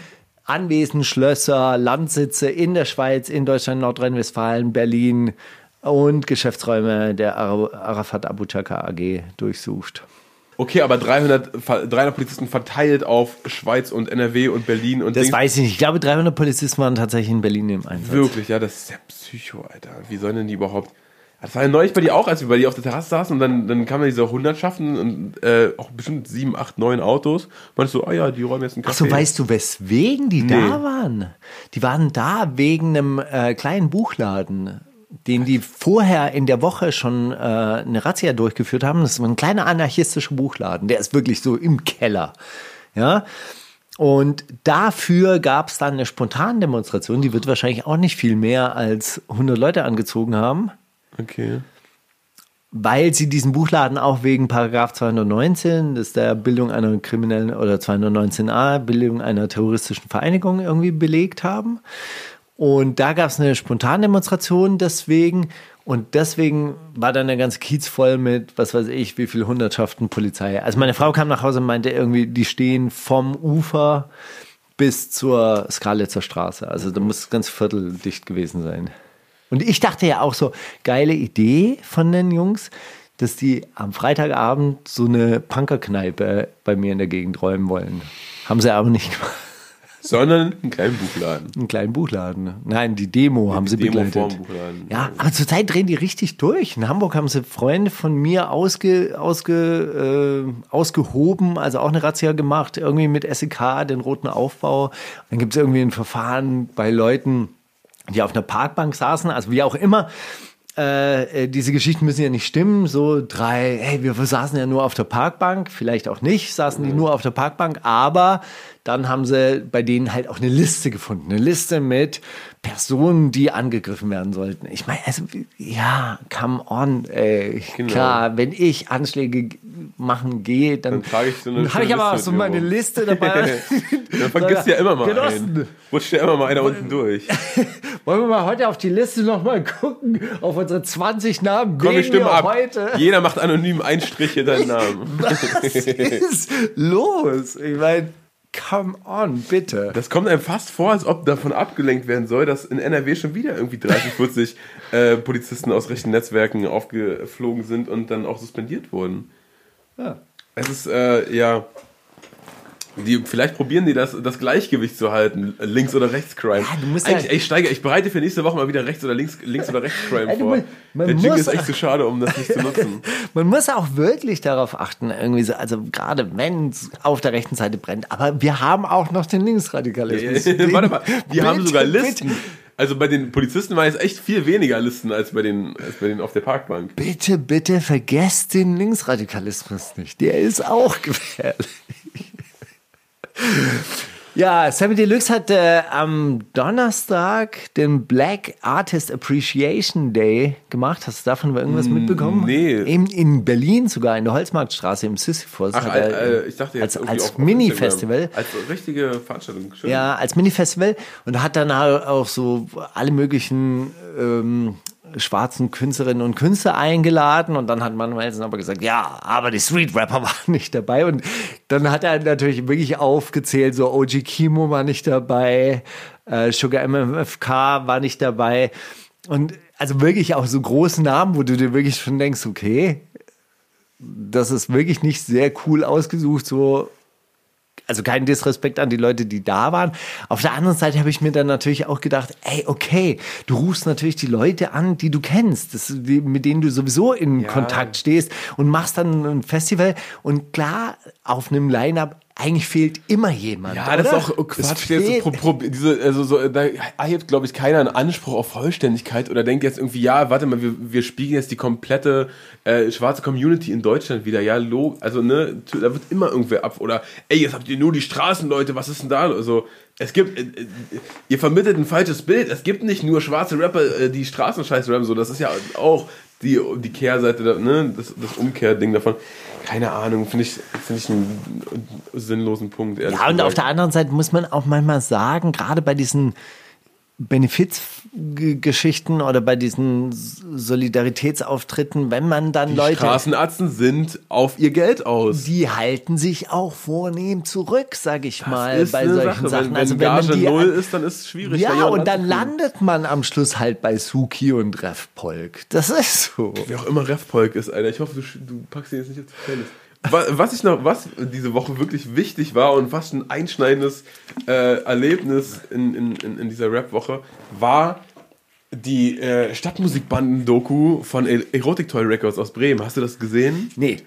Anwesen, Schlösser, Landsitze in der Schweiz, in Deutschland, Nordrhein-Westfalen, Berlin und Geschäftsräume der Ara- Arafat Abu Chaka AG durchsucht. Okay, aber 300, ver- 300 Polizisten verteilt auf Schweiz und NRW und Berlin und Das Dings. weiß ich nicht. Ich glaube, 300 Polizisten waren tatsächlich in Berlin im Einsatz. Wirklich, ja, das ist ja Psycho, Alter. Wie sollen denn die überhaupt. Das war ja neulich bei dir auch, als wir bei dir auf der Terrasse saßen und dann, dann kamen ja diese Hundertschaften und äh, auch bestimmt sieben, acht, neun Autos. Meinst du, ah ja, die räumen jetzt einen Kaffee. so, weißt du, weswegen die Nee. da waren? Die waren da wegen einem äh, kleinen Buchladen, den die vorher in der Woche schon äh, eine Razzia durchgeführt haben. Das war ein kleiner anarchistischer Buchladen. Der ist wirklich so im Keller. Ja. Und dafür gab es dann eine Spontandemonstration, die wird wahrscheinlich auch nicht viel mehr als 100 Leute angezogen haben Okay. weil sie diesen Buchladen auch wegen Paragraph 219, das ist der Bildung einer kriminellen oder 219a, Bildung einer terroristischen Vereinigung irgendwie belegt haben. Und da gab es eine Spontandemonstration deswegen. Und deswegen war dann der ganze Kiez voll mit, was weiß ich, wie viel Hundertschaften Polizei. Also meine Frau kam nach Hause und meinte irgendwie, die stehen vom Ufer bis zur Skalitzer Straße. Also da muss das ganze Viertel dicht gewesen sein. Und ich dachte ja auch so, geile Idee von den Jungs, dass die am Freitagabend so eine Punkerkneipe bei mir in der Gegend räumen wollen. Haben sie aber nicht gemacht. Sondern einen kleinen Buchladen. Einen kleinen Buchladen. Nein, die Demo haben sie Demo begleitet. Buchladen. Ja, aber zurzeit drehen die richtig durch. In Hamburg haben sie Freunde von mir ausge, ausge, äh, ausgehoben, also auch eine Razzia gemacht, irgendwie mit SEK, den roten Aufbau. Dann gibt es irgendwie ein Verfahren bei Leuten, die auf einer Parkbank saßen, also wie auch immer. Äh, äh, diese Geschichten müssen ja nicht stimmen. So drei, hey, wir saßen ja nur auf der Parkbank, vielleicht auch nicht, saßen die nur auf der Parkbank, aber dann haben sie bei denen halt auch eine Liste gefunden. Eine Liste mit Personen, die angegriffen werden sollten. Ich meine, also, ja, come on, ey. Genau. Klar, wenn ich Anschläge machen gehe, dann, Dann trage ich so eine dann habe ich aber auch Liste so meine rum. Liste dabei. *laughs* Dann vergisst *laughs* ja immer mal Genossen. einen. Rutscht ja immer mal einer unten durch. *laughs* Wollen wir mal heute auf die Liste nochmal gucken, auf unsere 20 Namen, Komm, wir stimmen ab. heute... Jeder macht anonym einen Strich hinter den Namen. Was ist los? Ich meine, come on, bitte. Das kommt einem fast vor, als ob davon abgelenkt werden soll, dass in NRW schon wieder irgendwie 30, 40 *laughs* äh, Polizisten aus rechten Netzwerken aufgeflogen sind und dann auch suspendiert wurden. Ja. Es ist, äh, ja, Die, vielleicht probieren die das, das Gleichgewicht zu halten, links oder rechts Crime. Ja, du musst Eigentlich, ja- ey, ich steige, ich bereite für nächste Woche mal wieder rechts oder links, links oder rechts Crime du vor. musst- man Der Jingle muss- ist echt zu schade, um das nicht zu nutzen. *laughs* Man muss auch wirklich darauf achten, irgendwie so, also gerade wenn es auf der rechten Seite brennt. Aber wir haben auch noch den Linksradikalismus. *laughs* Warte mal, haben Bitte, sogar bitte. Listen. Also bei den Polizisten war es echt viel weniger Listen als bei den, als bei den auf der Parkbank. Bitte, bitte vergesst den Linksradikalismus nicht. Der ist auch *laughs* gefährlich. Ja, Sammy Deluxe hat äh, am Donnerstag den Black Artist Appreciation Day gemacht. Hast du davon irgendwas mitbekommen? nee. In, in Berlin sogar, in der Holzmarktstraße im Sisyphus. Ach, hat er, äh, ich dachte jetzt als, als Mini-Festival. Als richtige Veranstaltung. Schön. Ja, als Mini-Festival und hat dann auch so alle möglichen ähm, schwarzen Künstlerinnen und Künstler eingeladen und dann hat Manuelsen aber gesagt, ja, aber die Street-Rapper *laughs* waren nicht dabei. Und dann hat er natürlich wirklich aufgezählt, so OG Kimo war nicht dabei, äh, Sugar MMFK war nicht dabei. Und also wirklich auch so große Namen, wo du dir wirklich schon denkst, okay, das ist wirklich nicht sehr cool ausgesucht, so also kein Disrespekt an die Leute, die da waren. Auf der anderen Seite habe ich mir dann natürlich auch gedacht, ey, okay, du rufst natürlich die Leute an, die du kennst, das, mit denen du sowieso in Kontakt stehst und machst dann ein Festival und klar, auf einem Line-Up eigentlich fehlt immer jemand. Ja, das ist oder? auch oh, Quatsch. Jetzt pro, pro, diese, also so, da erhebt, glaube ich, keiner einen Anspruch auf Vollständigkeit oder denkt jetzt irgendwie, ja, warte mal, wir, wir spiegeln jetzt die komplette äh, schwarze Community in Deutschland wieder. Ja, log, also ne, da wird immer irgendwer ab. Oder, ey, jetzt habt ihr nur die Straßenleute, was ist denn da? Also, es gibt, äh, äh, ihr vermittelt ein falsches Bild. Es gibt nicht nur schwarze Rapper, äh, die Straßenscheiß rappen, so, das ist ja auch die, die Kehrseite, ne, das, das Umkehrding davon. Keine Ahnung, finde ich, finde ich einen sinnlosen Punkt. Ja, und gesagt. auf der anderen Seite muss man auch manchmal sagen, gerade bei diesen Benefizgeschichten oder bei diesen Solidaritätsauftritten, wenn man dann Die Leute, Straßenarzten sind auf ihr Geld aus. die halten sich auch vornehm zurück, sag ich mal, ist bei solchen Sache. Sachen. Wenn, also wenn wenn man Gage die null ist, dann ist es schwierig. ja, und dann landet man am Schluss halt bei Suki und Refpolk. Das ist so. Wie auch immer Refpolk ist, Alter. Ich hoffe, du, du packst ihn jetzt nicht auf die Playlist. Wa- Was ich noch, was diese Woche wirklich wichtig war und fast ein einschneidendes äh, Erlebnis in, in, in, in dieser Rap-Woche, war die äh, Stadtmusikbanden-Doku von E- Erotic Toy Records aus Bremen. Hast du das gesehen? Nee.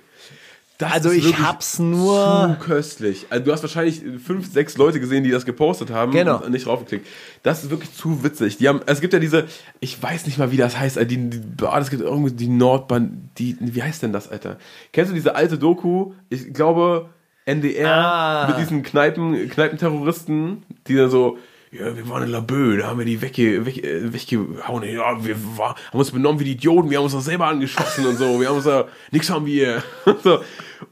Das Also ich hab's nur- zu köstlich. Also du hast wahrscheinlich fünf, sechs Leute gesehen, die das gepostet haben Genau. und nicht raufgeklickt. Das ist wirklich zu witzig. Die haben, es gibt ja diese, ich weiß nicht mal, wie das heißt, die, die, ah, es gibt irgendwie die Nordbahn, die, wie heißt denn das, Alter? Kennst du diese alte Doku? Ich glaube NDR Ah. mit diesen Kneipen, Kneipenterroristen, die dann so ja, wir waren in Laboe, da haben wir die wegge, weg, äh, weggehauen. Ja, wir war, haben uns benommen wie die Idioten, wir haben uns doch selber angeschossen und so. Wir haben uns da, nix haben wir. *laughs* so.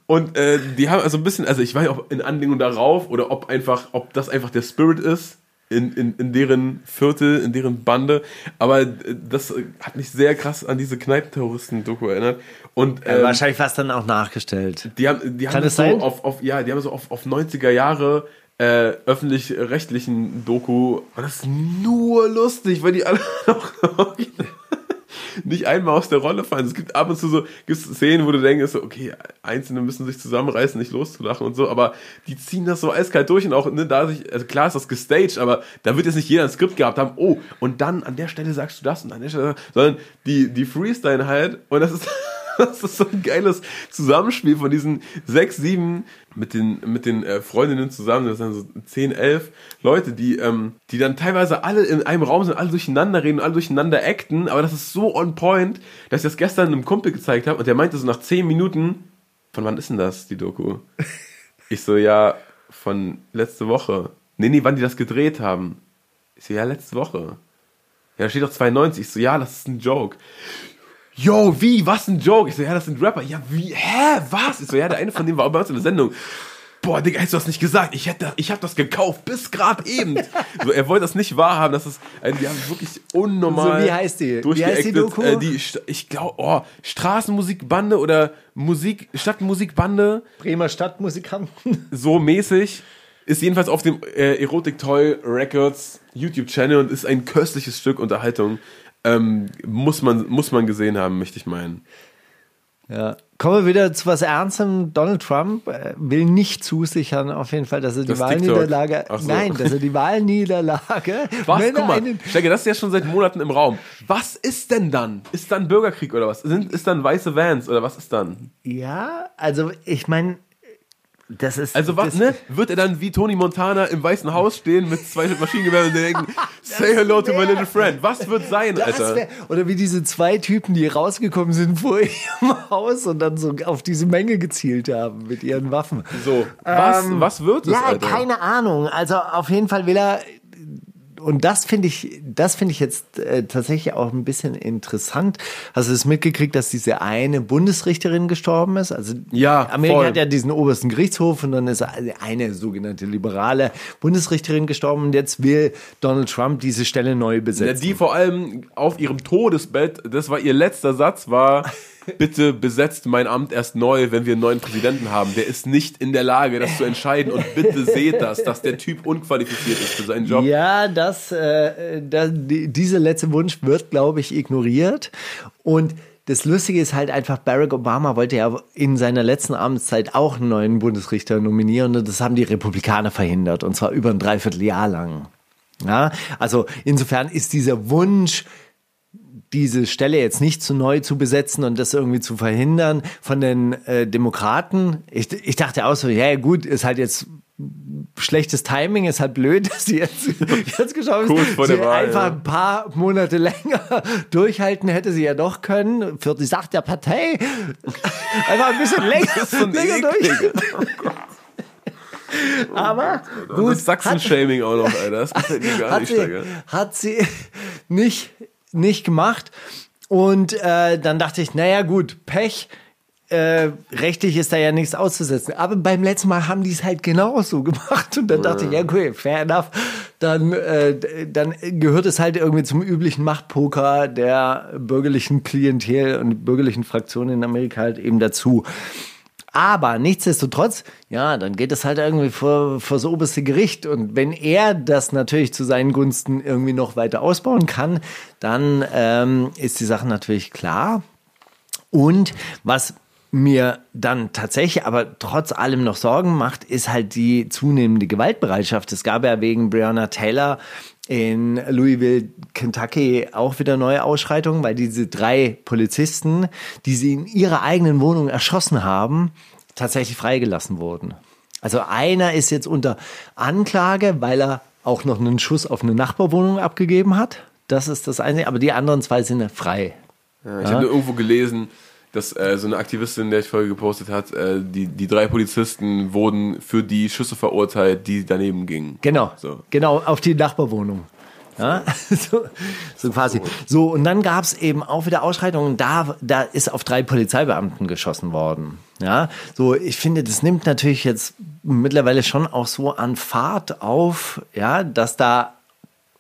Und äh, die haben also ein bisschen, also ich weiß ob in Anlehnung darauf oder ob einfach, ob das einfach der Spirit ist in, in, in deren Viertel, in deren Bande. Aber äh, das hat mich sehr krass an diese Kneipenterroristen-Doku erinnert. Und ähm, Wahrscheinlich fast dann auch nachgestellt. die haben, die Kann haben das so sein? auf, auf, ja, die haben so auf, auf 90er Jahre äh, öffentlich-rechtlichen Doku. Und das ist nur lustig, weil die alle *laughs* noch *laughs* nicht einmal aus der Rolle fallen. Es gibt ab und zu so gibt's Szenen, wo du denkst, so, okay, Einzelne müssen sich zusammenreißen, nicht loszulachen und so, aber die ziehen das so eiskalt durch und auch, ne, da sich, also klar ist das gestaged, aber da wird jetzt nicht jeder ein Skript gehabt haben, oh, und dann an der Stelle sagst du das und an der Stelle, sondern die, die Freestyle halt und das ist, *laughs* *laughs* das ist so ein geiles Zusammenspiel von diesen sechs, sieben mit den, mit den äh, Freundinnen zusammen, das sind so zehn, elf Leute, die, ähm, die dann teilweise alle in einem Raum sind, alle durcheinander reden, alle durcheinander acten, aber das ist so on point, dass ich das gestern einem Kumpel gezeigt habe und der meinte so nach zehn Minuten, von wann ist denn das, die Doku? *laughs* Ich so, ja, von letzte Woche. Nee, nee, wann die das gedreht haben. Ich so, ja, letzte Woche. Ja, da steht doch 92. Ich so, ja, das ist ein Joke. Yo, wie? Was ein Joke? Ich so, ja, das sind Rapper. Ja, wie? Hä? Was? Ich so, ja, der eine von denen war bei uns in der Sendung. Boah, Digga, hättest du das nicht gesagt? Ich hätte, ich hab das gekauft, bis gerade eben. So, er wollte das nicht wahrhaben, das ist, also, die haben wirklich unnormal. So, wie heißt die? Wie heißt die Doku? Äh, die, ich glaube, oh, Straßenmusikbande oder Musik, Stadtmusikbande Bremer Stadtmusikanten. *laughs* so mäßig. Ist jedenfalls auf dem äh, Erotic Toy Records YouTube-Channel und ist ein köstliches Stück Unterhaltung. Ähm, muss, man, muss man gesehen haben, möchte ich meinen. Ja. Kommen wir wieder zu was Ernstem. Donald Trump äh, will nicht zusichern, auf jeden Fall, dass er die Das Wahlniederlage. So. Nein, dass er die Wahlniederlage. *laughs* Was? Guck mal, einen- Stecke, das ist ja schon seit Monaten im Raum. Was ist denn dann? Ist dann Bürgerkrieg oder was? Sind, ist dann weiße Vans oder was ist dann? Ja, also ich meine, das ist. Also was, ne? Wird er dann wie Tony Montana im Weißen Haus stehen mit zwei Maschinengewehren und denken, *laughs* say hello to my little friend. Was wird sein, Das Alter? wär, oder wie diese zwei Typen, die rausgekommen sind vor *laughs* ihrem Haus und dann so auf diese Menge gezielt haben mit ihren Waffen. So, was, was wird es, Ja, Alter? keine Ahnung. Also auf jeden Fall will er. Und das finde ich, das finde ich jetzt äh, tatsächlich auch ein bisschen interessant. Hast du es mitgekriegt, dass diese eine Bundesrichterin gestorben ist? Also Ja, Amerika voll. hat ja diesen obersten Gerichtshof und dann ist eine sogenannte liberale Bundesrichterin gestorben und jetzt will Donald Trump diese Stelle neu Ja, besetzen. die vor allem auf ihrem Todesbett, das war ihr letzter Satz, war, bitte besetzt mein Amt erst neu, wenn wir einen neuen Präsidenten haben. Der ist nicht in der Lage, das zu entscheiden und bitte seht das, dass der Typ unqualifiziert ist für seinen Job. Ja, das, äh, da, die, dieser letzte Wunsch wird, glaube ich, ignoriert. Und das Lustige ist halt einfach, Barack Obama wollte ja in seiner letzten Amtszeit auch einen neuen Bundesrichter nominieren und das haben die Republikaner verhindert und zwar über ein Dreivierteljahr lang. Ja, also insofern ist dieser Wunsch, diese Stelle jetzt nicht zu neu zu besetzen und das irgendwie zu verhindern von den äh, Demokraten. Ich, ich dachte auch so, ja gut, ist halt jetzt schlechtes Timing, ist halt blöd, *laughs* dass sie jetzt, jetzt ist. vor sie Wahl, einfach ja. ein paar Monate *laughs* länger durchhalten hätte sie ja doch können. Für die Sache der Partei *laughs* einfach ein bisschen länger, länger durch. Aber Und gut, das Sachsen-Shaming auch noch, Alter. Das gefällt mir gar hat nicht, sie, Steiger. hat sie nicht, nicht gemacht. Und äh, dann dachte ich, naja gut, Pech. Äh, rechtlich ist da ja nichts auszusetzen. Aber beim letzten Mal haben die es halt genauso *laughs* gemacht. Und dann dachte ich, ja, okay, fair enough. Dann, äh, dann gehört es halt irgendwie zum üblichen Machtpoker der bürgerlichen Klientel und bürgerlichen Fraktionen in Amerika halt eben dazu. Aber nichtsdestotrotz, ja, dann geht es halt irgendwie vor, vor das oberste Gericht. Und wenn er das natürlich zu seinen Gunsten irgendwie noch weiter ausbauen kann, dann ähm, ist die Sache natürlich klar. Und was mir dann tatsächlich aber trotz allem noch Sorgen macht, ist halt die zunehmende Gewaltbereitschaft. Es gab ja wegen Breonna Taylor in Louisville, Kentucky auch wieder neue Ausschreitungen, weil diese drei Polizisten, die sie in ihrer eigenen Wohnung erschossen haben, tatsächlich freigelassen wurden. Also einer ist jetzt unter Anklage, weil er auch noch einen Schuss auf eine Nachbarwohnung abgegeben hat. Das ist das Einzige, aber die anderen zwei sind frei. Ja, ich habe nur irgendwo gelesen, dass äh, so eine Aktivistin, der ich vorher gepostet hat, äh, die, die drei Polizisten wurden für die Schüsse verurteilt, die daneben gingen. Genau, So. genau, auf die Nachbarwohnung. Ja, *laughs* so, so quasi. So, und dann gab es eben auch wieder Ausschreitungen, da, da ist auf drei Polizeibeamten geschossen worden. Ja, so, ich finde, das nimmt natürlich jetzt mittlerweile schon auch so an Fahrt auf, ja, dass da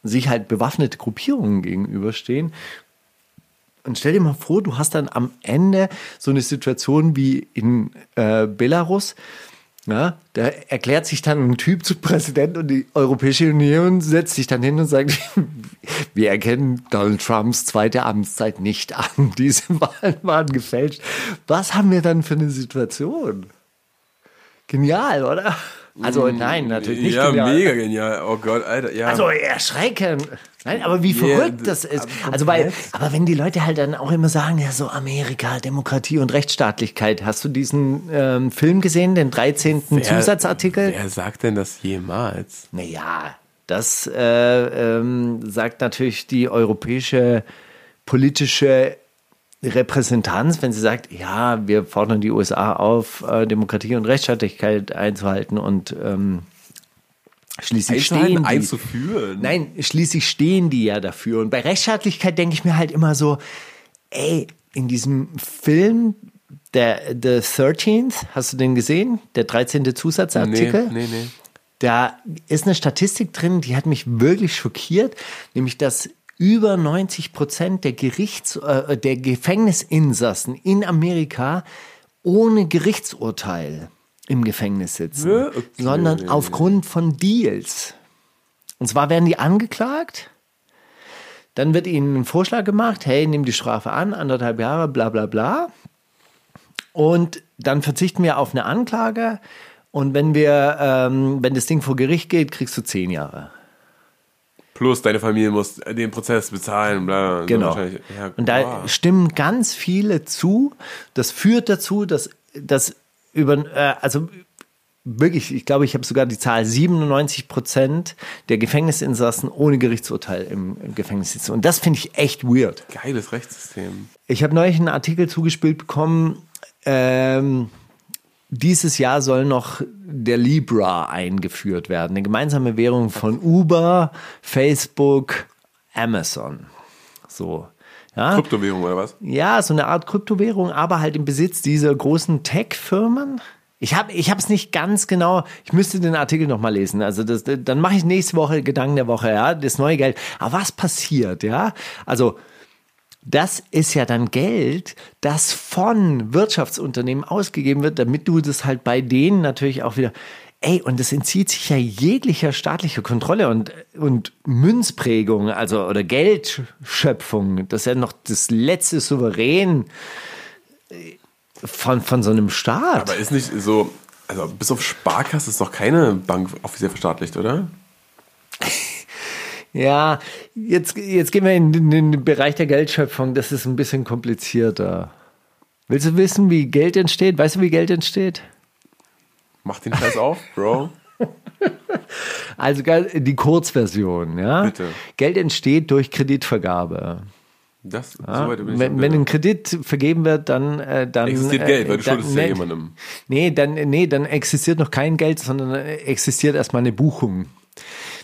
sich halt bewaffnete Gruppierungen gegenüberstehen. Und stell dir mal vor, du hast dann am Ende so eine Situation wie in äh, Belarus. Ja, da erklärt sich dann ein Typ zu Präsident und die Europäische Union setzt sich dann hin und sagt, *laughs* wir erkennen Donald Trumps zweite Amtszeit nicht an. *laughs* Diese Wahlen waren gefälscht. Was haben wir dann für eine Situation? Genial, oder? Also nein, natürlich nicht ja, genial. mega genial. Oh Gott, Alter, ja. Also erschreckend. Nein, aber wie Yeah, verrückt das ist. Also weil, aber wenn die Leute halt dann auch immer sagen, ja so Amerika, Demokratie und Rechtsstaatlichkeit. Hast du diesen ähm, Film gesehen, den 13. Zusatzartikel? Wer sagt denn das jemals? Naja, das äh, ähm, sagt natürlich die europäische politische Repräsentanz, wenn sie sagt, ja, wir fordern die USA auf, äh, Demokratie und Rechtsstaatlichkeit einzuhalten und ähm, schließlich stehen die, einzuführen. Nein, schließlich stehen die ja dafür. Und bei Rechtsstaatlichkeit denke ich mir halt immer so, ey, in diesem Film, der The 13th, hast du den gesehen? Der 13. Zusatzartikel? Nee, nee, nee. Da ist eine Statistik drin, die hat mich wirklich schockiert, nämlich dass über 90 Prozent der Gerichts, äh, der Gefängnisinsassen in Amerika ohne Gerichtsurteil im Gefängnis sitzen, okay. sondern aufgrund von Deals. Und zwar werden die angeklagt, dann wird ihnen ein Vorschlag gemacht, hey, nimm die Strafe an, anderthalb Jahre, bla bla bla. Und dann verzichten wir auf eine Anklage. Und wenn wir, ähm, wenn das Ding vor Gericht geht, kriegst du zehn Jahre. Plus deine Familie muss den Prozess bezahlen. Bla, so Genau. wahrscheinlich. Ja, Und da boah. stimmen ganz viele zu. Das führt dazu, dass, dass über, äh, also wirklich, ich glaube, ich habe sogar die Zahl 97 Prozent der Gefängnisinsassen ohne Gerichtsurteil im, im Gefängnis sitzen. Und das finde ich echt weird. Geiles Rechtssystem. Ich habe neulich einen Artikel zugespielt bekommen. Ähm, dieses Jahr soll noch der Libra eingeführt werden, eine gemeinsame Währung von Uber, Facebook, Amazon. So. Ja, Kryptowährung oder was? ja, so eine Art Kryptowährung, aber halt im Besitz dieser großen Tech-Firmen. Ich habe ich es nicht ganz genau, ich müsste den Artikel noch mal lesen. Also das, dann mache ich nächste Woche Gedanken der Woche, ja, das neue Geld. Aber was passiert, ja? Also das ist ja dann Geld, das von Wirtschaftsunternehmen ausgegeben wird, damit du das halt bei denen natürlich auch wieder. Ey, und das entzieht sich ja jeglicher staatlicher Kontrolle und, und Münzprägung, also oder Geldschöpfung. Das ist ja noch das letzte Souverän äh, von, von so einem Staat. Aber ist nicht so, also bis auf Sparkasse ist doch keine Bank offiziell verstaatlicht, oder? *laughs* Ja, jetzt, jetzt gehen wir in den, in den Bereich der Geldschöpfung. Das ist ein bisschen komplizierter. Willst du wissen, wie Geld entsteht? Weißt du, wie Geld entsteht? Mach den Scheiß auf, Bro. *laughs* Also die Kurzversion, ja. Bitte. Geld entsteht durch Kreditvergabe. Das, Ja? ich wenn, wenn ein Kredit vergeben wird, dann, äh, dann Existiert Geld, weil du dann, schuldest es ja nee, jemandem. Nee, dann, nee, dann existiert noch kein Geld, sondern dann existiert erstmal eine Buchung.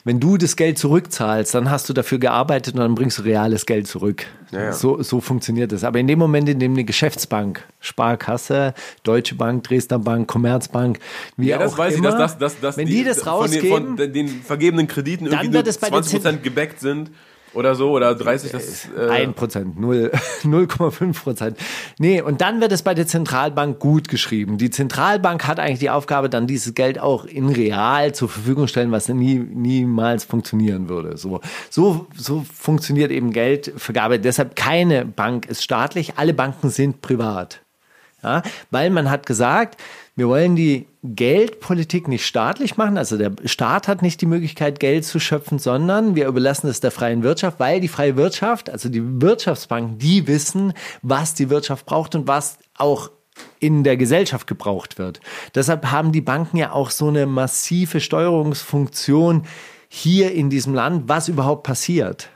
Wenn du das Geld zurückzahlst, dann hast du dafür gearbeitet und dann bringst du reales Geld zurück. Ja, ja. So, so funktioniert das. Aber in dem Moment, in dem eine Geschäftsbank, Sparkasse, Deutsche Bank, Dresdner Bank, Commerzbank, wie Ja, das auch weiß immer, ich, dass, dass, dass, dass wenn die, die, das von rausgeben, den, von den, vergebenen Krediten Dann irgendwie wird nur es bei den 20% gebackt sind oder so oder 30, das äh, Ein Prozent, null- *laughs* 0,5 Prozent. Nee, und dann wird es bei der Zentralbank gut geschrieben. Die Zentralbank hat eigentlich die Aufgabe, dann dieses Geld auch in real zur Verfügung stellen, was nie, niemals funktionieren würde. So, so, so funktioniert eben Geldvergabe. Deshalb keine Bank ist staatlich, alle Banken sind privat. Ja, weil man hat gesagt, wir wollen die Geldpolitik nicht staatlich machen, also der Staat hat nicht die Möglichkeit, Geld zu schöpfen, sondern wir überlassen es der freien Wirtschaft, weil die freie Wirtschaft, also die Wirtschaftsbanken, die wissen, was die Wirtschaft braucht und was auch in der Gesellschaft gebraucht wird. Deshalb haben die Banken ja auch so eine massive Steuerungsfunktion hier in diesem Land, was überhaupt passiert.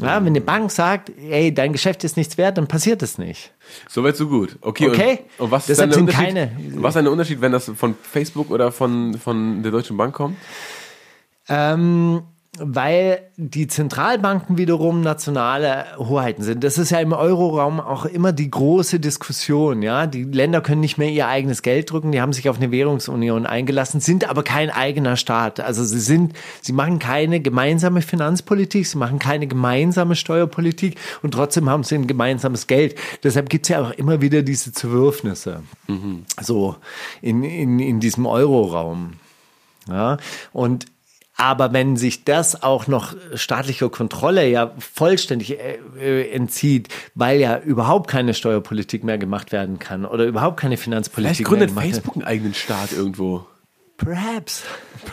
Ja, wenn eine Bank sagt, ey, dein Geschäft ist nichts wert, dann passiert es nicht. Soweit so gut. Okay, Okay. Und, und was ist Deshalb dann der Unterschied? keine- Was ist der Unterschied, wenn das von Facebook oder von, von der Deutschen Bank kommt? Ähm, weil die Zentralbanken wiederum nationale Hoheiten sind. Das ist ja im Euroraum auch immer die große Diskussion. Ja, die Länder können nicht mehr ihr eigenes Geld drücken. Die haben sich auf eine Währungsunion eingelassen, sind aber kein eigener Staat. Also sie sind, sie machen keine gemeinsame Finanzpolitik, sie machen keine gemeinsame Steuerpolitik und trotzdem haben sie ein gemeinsames Geld. Deshalb gibt es ja auch immer wieder diese Zerwürfnisse. So in, in, in diesem Euroraum. Ja, und aber wenn sich das auch noch staatlicher Kontrolle ja vollständig äh, äh, entzieht, weil ja überhaupt keine Steuerpolitik mehr gemacht werden kann oder überhaupt keine Finanzpolitik Vielleicht gründet mehr gemacht Facebook einen eigenen Staat irgendwo. Perhaps. *laughs* *laughs*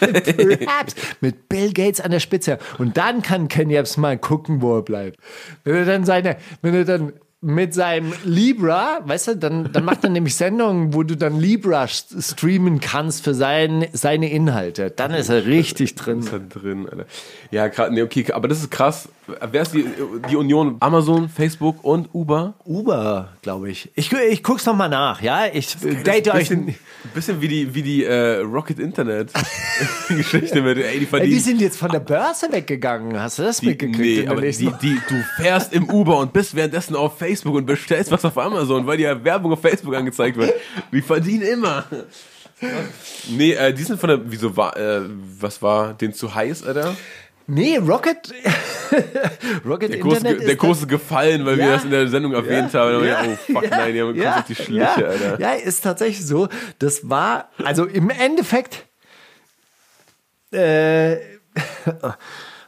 Perhaps. Mit Bill Gates an der Spitze. Und dann kann Ken Jebs mal gucken, wo er bleibt. Wenn er dann seine, wenn er dann mit seinem Libra, weißt du, dann, dann macht er *laughs* nämlich Sendungen, wo du dann Libra st- streamen kannst für sein, seine Inhalte. Dann ist er richtig drin. ist da drin, Alter. Ja, nee, okay, aber das ist krass. Wer ist die, die Union? Amazon, Facebook und Uber? Uber, glaube ich. Ich, ich guck's noch mal nach, ja? Ich date euch. bisschen, bisschen wie die, wie die äh, Rocket Internet *laughs* Geschichte mit, ey, die Ey, verdienen. die sind jetzt von der Börse weggegangen. Hast du das die, mitgekriegt? nee, aber die, die, du fährst im Uber und bist währenddessen auf Facebook und bestellst was auf Amazon, weil dir ja Werbung auf Facebook angezeigt wird. Die verdienen immer. Nee, äh, die sind von der, wieso war, äh, was war denen zu heiß, Alter? Nee, Rocket, *laughs* Rocket Der große, Internet der ist große Gefallen, weil wir Ja. das in der Sendung erwähnt haben. Und Ja. ja. Oh fuck, nein, die haben ja, auf die Schliche, ja, Alter. Ja, ist tatsächlich so. Das war, also im Endeffekt, äh, *laughs*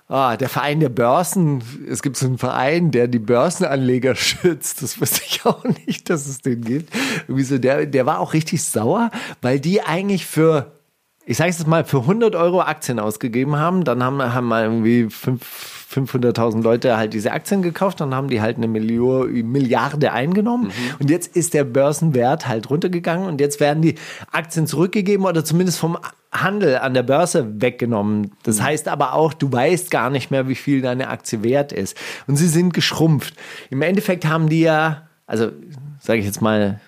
Ah, der Verein der Börsen, es gibt so einen Verein, der die Börsenanleger *laughs* schützt. Das wusste ich auch nicht, dass es den gibt. Irgendwie so, der, der war auch richtig sauer, weil die eigentlich für, ich sage es jetzt mal, für 100 Euro Aktien ausgegeben haben. Dann haben, haben mal irgendwie fünf- 500.000 Leute halt diese Aktien gekauft, dann haben die halt eine Millio- Milliarde eingenommen und jetzt ist der Börsenwert halt runtergegangen und jetzt werden die Aktien zurückgegeben oder zumindest vom Handel an der Börse weggenommen. Das heißt aber auch, du weißt gar nicht mehr, wie viel deine Aktie wert ist und sie sind geschrumpft. Im Endeffekt haben die ja, also sage ich jetzt mal,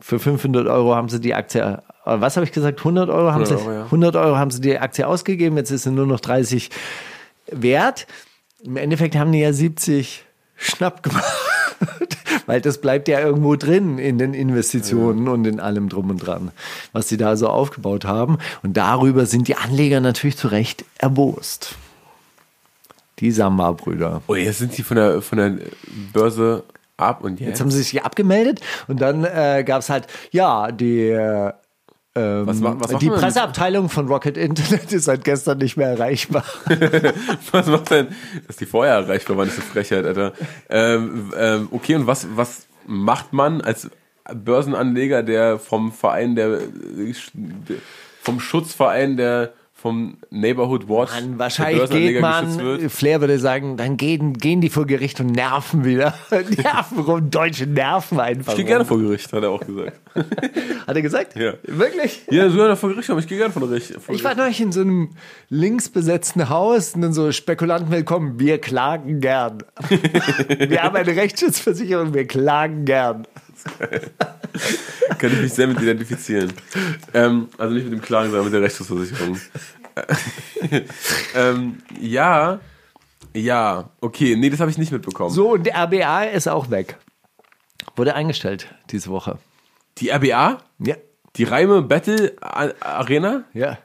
für 500 Euro haben sie die Aktie, was habe ich gesagt, 100 Euro haben 100 sie, Euro, ja. 100 Euro haben sie die Aktie ausgegeben, jetzt ist sie nur noch 30 wert. Im Endeffekt haben die ja 70 schnapp gemacht. *laughs* Weil das bleibt ja irgendwo drin in den Investitionen und in allem drum und dran, was sie da so aufgebaut haben. Und darüber sind die Anleger natürlich zu Recht erbost. Die Samba-Brüder. Oh, jetzt sind sie von der, von der Börse ab und jetzt. Jetzt haben sie sich abgemeldet und dann äh, gab es halt, ja, die, äh, ähm, Was was macht die? Presseabteilung von Rocket Internet ist seit gestern nicht mehr erreichbar. *laughs* Was macht denn? Dass die vorher erreichbar waren, ist eine Frechheit, Alter. Ähm, ähm, okay, und was, was macht man als Börsenanleger, der vom Verein, der vom Schutzverein, der vom Neighborhood Watch Mann, wahrscheinlich geht man? Flair würde sagen, dann gehen, gehen die vor Gericht und nerven wieder. *laughs* nerven rum, deutsche Nerven einfach. Ich gehe gerne vor Gericht, hat er auch gesagt. *laughs* Hat er gesagt? Ja. Wirklich? Ja, sogar vor Gericht, aber ich gehe gerne vor Gericht. Ich war neulich in so einem linksbesetzten Haus und dann so Spekulanten willkommen, wir klagen gern. *laughs* wir haben eine Rechtsschutzversicherung, wir klagen gern. *laughs* Kann ich mich sehr mit identifizieren. Ähm, also nicht mit dem Klagen, sondern mit der Rechtsschutzversicherung. *laughs* ähm, ja, ja, okay, nee, das habe ich nicht mitbekommen. So, und der RBA ist auch weg. Wurde eingestellt diese Woche. Die RBA, Ja. die Reime Battle Arena, Ja.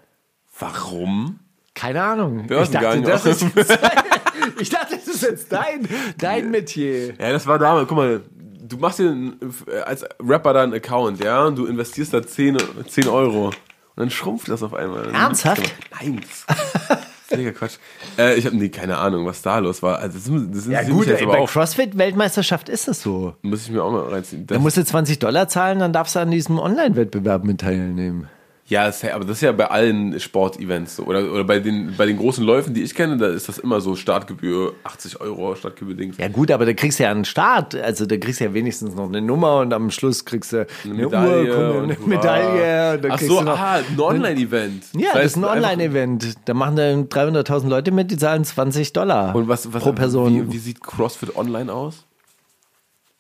warum? Keine Ahnung. Ich dachte, das ist jetzt, *laughs* ich dachte, das ist jetzt dein, dein Metier. Ja, das war damals, guck mal, du machst dir einen- als Rapper da einen Account, ja, und du investierst da 10, 10 Euro. Und dann schrumpft das auf einmal. Ernsthaft? Nein. *laughs* Völliger Quatsch. Äh, ich habe nee, keine Ahnung, was da los war. Also das, sind- das Ja gut, ey, bei. CrossFit-Weltmeisterschaft ist das so. Muss ich mir auch mal reinziehen. Da musst du 20 Dollar zahlen, dann darfst du an diesem Online-Wettbewerb mit teilnehmen. Ja, das, aber das ist ja bei allen Sportevents so. Oder, oder bei, den, bei den großen Läufen, die ich kenne, da ist das immer so Startgebühr 80 Euro, Startgebühr Dings. Ja gut, aber da kriegst du ja einen Start, also da kriegst du ja wenigstens noch eine Nummer und am Schluss kriegst du eine, Medaille Urkunde, und eine. Medaille. Ach so, du noch, ah, ein Online-Event. Ja, das ist ein Online-Event. Da machen dann 300.000 Leute mit, die zahlen 20 Dollar Und was, was pro Person. Wie, wie sieht CrossFit Online aus?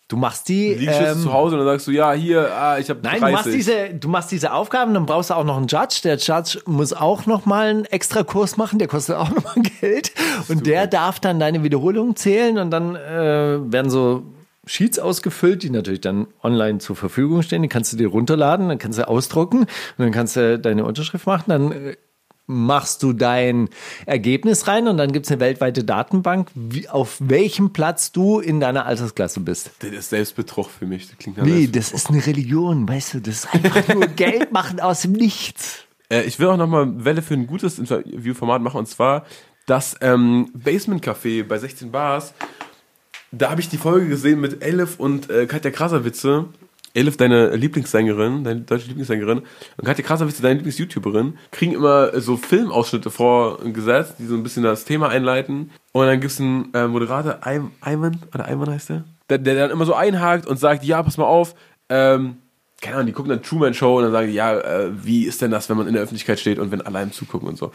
Du machst die. Liegst ähm, zu Hause und dann sagst du, ja, hier, ah, ich habe Nein, 30. du machst, diese, du machst diese Aufgaben, dann brauchst du auch noch einen Judge. Der Judge muss auch noch mal einen extra Kurs machen, der kostet *laughs* auch noch mal Geld. Und der darf dann deine Wiederholungen zählen und dann äh, werden so Sheets ausgefüllt, die natürlich dann online zur Verfügung stehen. Die kannst du dir runterladen, dann kannst du ausdrucken und dann kannst du deine Unterschrift machen. Dann äh, machst du dein Ergebnis rein und dann gibt es eine weltweite Datenbank, wie, auf welchem Platz du in deiner Altersklasse bist. Das ist Selbstbetrug für mich. Das klingt Nee, das ist eine Religion, weißt du, das ist einfach nur *laughs* Geld machen aus dem Nichts. Äh, ich will auch nochmal Welle für ein gutes Interviewformat machen und zwar das ähm, Basement Café bei 16 Bars. Da habe ich die Folge gesehen mit Elif und äh, Katja Krasavice. Elif, deine Lieblingssängerin, deine deutsche Lieblingssängerin, und Katja Krasavice, deine Lieblings-YouTuberin, kriegen immer so Filmausschnitte vorgesetzt, die so ein bisschen das Thema einleiten. Und dann gibt es einen äh, Moderator, Ayman, oder Ayman heißt der? der, der dann immer so einhakt und sagt, ja, pass mal auf, ähm, keine Ahnung, die gucken dann Truman Show und dann sagen die, ja, äh, wie ist denn das, wenn man in der Öffentlichkeit steht und wenn alle einem zugucken und so.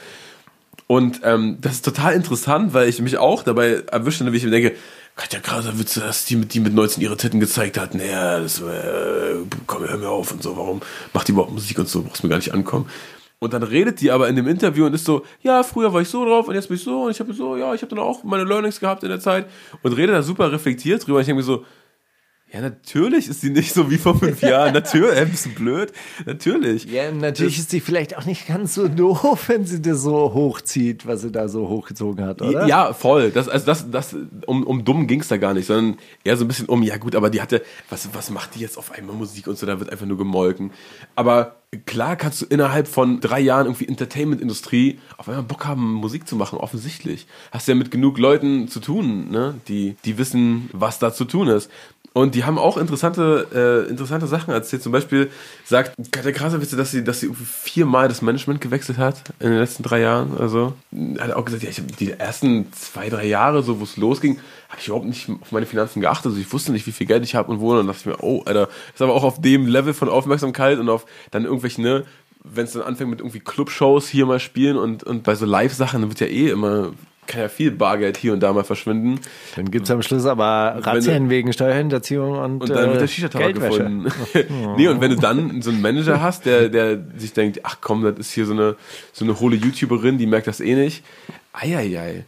Und ähm, das ist total interessant, weil ich mich auch dabei erwische, wie ich mir denke, Katja Krasavice, dass die mit, die mit 19 ihre Titten gezeigt hat, naja, das, äh, komm, hör mir auf und so, warum macht die überhaupt Musik und so, brauchst mir gar nicht ankommen. Und dann redet die aber in dem Interview und ist so, ja, früher war ich so drauf und jetzt bin ich so und ich habe so, ja, ich habe dann auch meine Learnings gehabt in der Zeit und redet da super reflektiert drüber. Ich denke mir so, Ja, natürlich ist sie nicht so wie vor fünf Jahren. Natürlich, bist du blöd? Natürlich. Ja, natürlich ist sie vielleicht auch nicht ganz so doof, wenn sie das so hochzieht, was sie da so hochgezogen hat, oder? Ja, voll. Das, also das, das, um, um dumm ging's da gar nicht, sondern eher so ein bisschen um, ja gut, aber die hatte, was, was macht die jetzt auf einmal Musik und so, da wird einfach nur gemolken. Aber klar kannst du innerhalb von drei Jahren irgendwie Entertainment-Industrie auf einmal Bock haben, Musik zu machen, offensichtlich. Hast ja mit genug Leuten zu tun, ne, die, die wissen, was da zu tun ist. Und die haben auch interessante, äh, interessante Sachen erzählt. Zum Beispiel sagt Katja Krasowitz, dass sie, dass sie viermal das Management gewechselt hat in den letzten drei Jahren. Also hat auch gesagt, ja, ich habe die ersten zwei, drei Jahre, so wo es losging, habe ich überhaupt nicht auf meine Finanzen geachtet. Also ich wusste nicht, wie viel Geld ich habe und wo. Und dann dachte ich mir, oh, Alter, das ist aber auch auf dem Level von Aufmerksamkeit und auf dann irgendwelche, ne, wenn es dann anfängt mit irgendwie Clubshows hier mal spielen und, und bei so Live-Sachen, dann wird ja eh immer kann ja viel Bargeld hier und da mal verschwinden. Dann gibt es am Schluss aber Razzien wegen Steuerhinterziehung und Und dann wird der äh, Shisha-Tabak Geldwäsche. gefunden. *laughs* *laughs* nee, und wenn du dann so einen Manager hast, der, der sich denkt, ach komm, das ist hier so eine, so eine hohle YouTuberin, die merkt das eh nicht. Eieiei.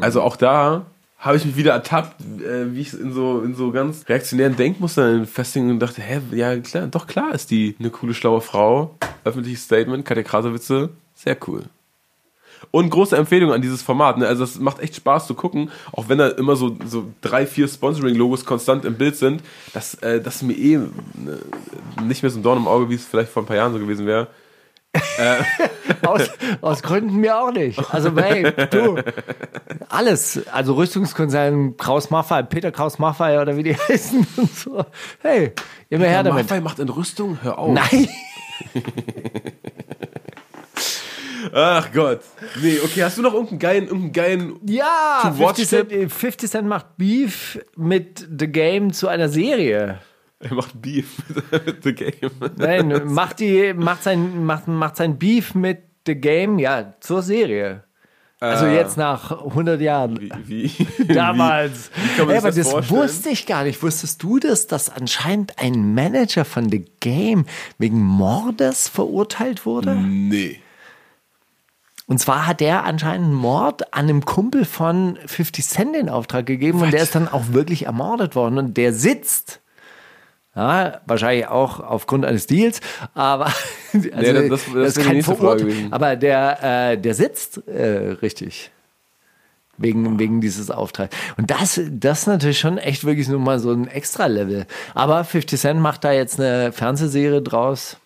Also auch da habe ich mich wieder ertappt, äh, wie ich in so, in so ganz reaktionären Denkmustern festigen und dachte, hä, ja klar, doch klar ist die eine coole, schlaue Frau. Öffentliches Statement, Katja Krasowitze, sehr cool. Und große Empfehlung an dieses Format. Ne? Also es macht echt Spaß zu gucken, auch wenn da immer so, so drei, vier Sponsoring-Logos konstant im Bild sind. Das, äh, das ist mir eh ne, nicht mehr so ein Dorn im Auge, wie es vielleicht vor ein paar Jahren so gewesen wäre. Aus, aus Gründen mir auch nicht. Also, hey, du, alles. Also Rüstungskonzern Kraus Maffei, Peter Kraus Maffei oder wie die *laughs* heißen und so. Hey, immer her damit. Maffei macht Entrüstung? Hör auf. Nein, *laughs* Ach Gott. Nee, okay, hast du noch irgendeinen geilen, irgendeinen geilen ja, To watch 50 Cent, äh, 50 Cent macht Beef mit The Game zu einer Serie. Er macht Beef *laughs* mit The Game. Nein, macht, die, macht, sein, macht, macht sein Beef mit The Game, ja, zur Serie. Also Äh, jetzt nach 100 Jahren. Wie, wie, *laughs* Damals. Wie, wie Ey, aber das, das wusste ich gar nicht. Wusstest du das, dass anscheinend ein Manager von The Game wegen Mordes verurteilt wurde? Nee. Und zwar hat der anscheinend einen Mord an einem Kumpel von 50 Cent in Auftrag gegeben und der ist dann auch wirklich ermordet worden und der sitzt. Ja, wahrscheinlich auch aufgrund eines Deals, aber *laughs* also, das- das- das ist kein. Aber der, äh, der sitzt äh, richtig. Wegen, wegen dieses Auftrags. Und das, das ist natürlich schon echt wirklich nur mal so ein Extra-Level. Aber 50 Cent macht da jetzt eine Fernsehserie draus.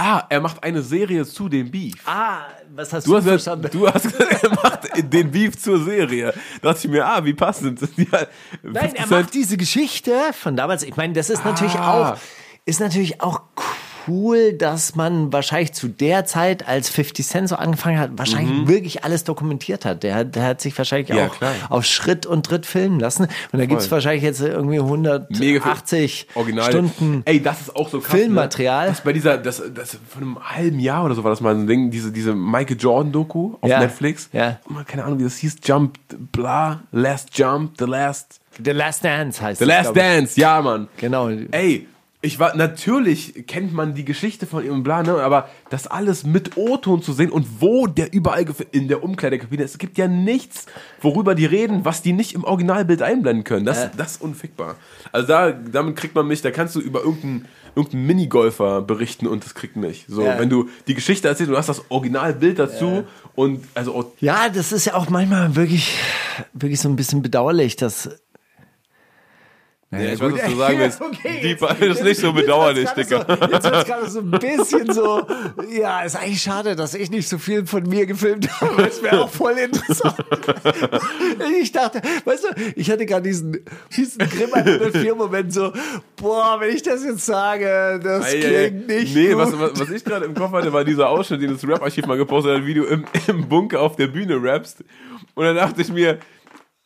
Ah, er macht eine Serie zu dem Beef. Ah, was hast Du hast, gesagt, du hast gesagt, er macht den Beef zur Serie. Da dachte ich mir, ah, wie passend. *laughs* Ja, Nein, 50 er macht diese Geschichte von damals. Ich meine, das ist natürlich Ah. auch, ist natürlich auch cool, dass man wahrscheinlich zu der Zeit, als 50 Cent so angefangen hat, wahrscheinlich wirklich alles dokumentiert hat. Der, hat- der hat sich wahrscheinlich Mhm. Ja, auch klar. auf Schritt und Tritt filmen lassen. Und da gibt es wahrscheinlich jetzt irgendwie Mega viel 180 Original. Stunden. Ey, das ist auch so krass. Filmmaterial. Ne? Das bei dieser, das, das von einem halben Jahr oder so war das mal so ein Ding, diese, diese Michael Jordan Doku auf Ja. Netflix. Ja. Oh, keine Ahnung, wie das hieß. Jump, bla, Last Jump, The Last, The Last Dance heißt The es, Last. Dance, ja, Mann. Genau. Ey, ich war, natürlich kennt man die Geschichte von ihm und bla, ne, aber das alles mit O-Ton zu sehen und wo der überall in der Umkleidekabine ist, es gibt ja nichts, worüber die reden, was die nicht im Originalbild einblenden können. Das, das ist unfickbar. Also da, damit kriegt man mich, da kannst du über irgendeinen irgendeinen Minigolfer berichten und das kriegt mich. So, Ja. wenn du die Geschichte erzählst, du hast das Originalbild dazu und also oh, Ja, das ist ja auch manchmal wirklich, wirklich so ein bisschen bedauerlich, dass ja, ich weiß, was du sagen *laughs* willst. Okay, die jetzt- ist nicht so bedauerlich, Dicker. gerade So, jetzt wird gerade so ein bisschen so, *laughs* ja, ist eigentlich schade, dass ich nicht so viel von mir gefilmt habe. Das wäre auch voll interessant. *laughs* ich dachte, weißt du, ich hatte gerade diesen, diesen Grimm 104 Moment so, boah, wenn ich das jetzt sage, das ei. klingt nicht Nee, gut. was, was, was ich gerade im Kopf hatte, war dieser Ausschnitt, den das Rap-Archiv mal gepostet hat, wie du im, im Bunker auf der Bühne rappst. Und dann dachte ich mir,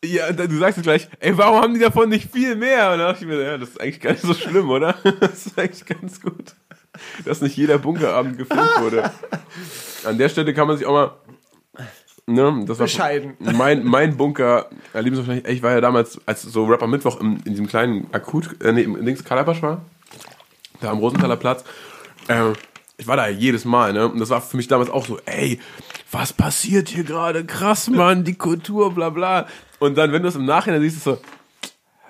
ja, du sagst jetzt gleich, ey, warum haben die davon nicht viel mehr? Und dann dachte ich mir, ja, das ist eigentlich gar nicht so schlimm, oder? *laughs* Das ist eigentlich ganz gut, dass nicht jeder Bunkerabend gefilmt wurde. An der Stelle kann man sich auch mal Ne, das war Bescheiden. Mein, mein Bunker, erleben Sie wahrscheinlich, ich war ja damals, als so Rapper Mittwoch im, in diesem kleinen Akut, äh, nee, im Dings Kalabasch war, da am Rosenthaler Platz, äh, ich war da jedes Mal, ne, und das war für mich damals auch so, ey, was passiert hier gerade? Krass, Mann, die Kultur, bla bla. Und dann, wenn du es im Nachhinein siehst, ist so,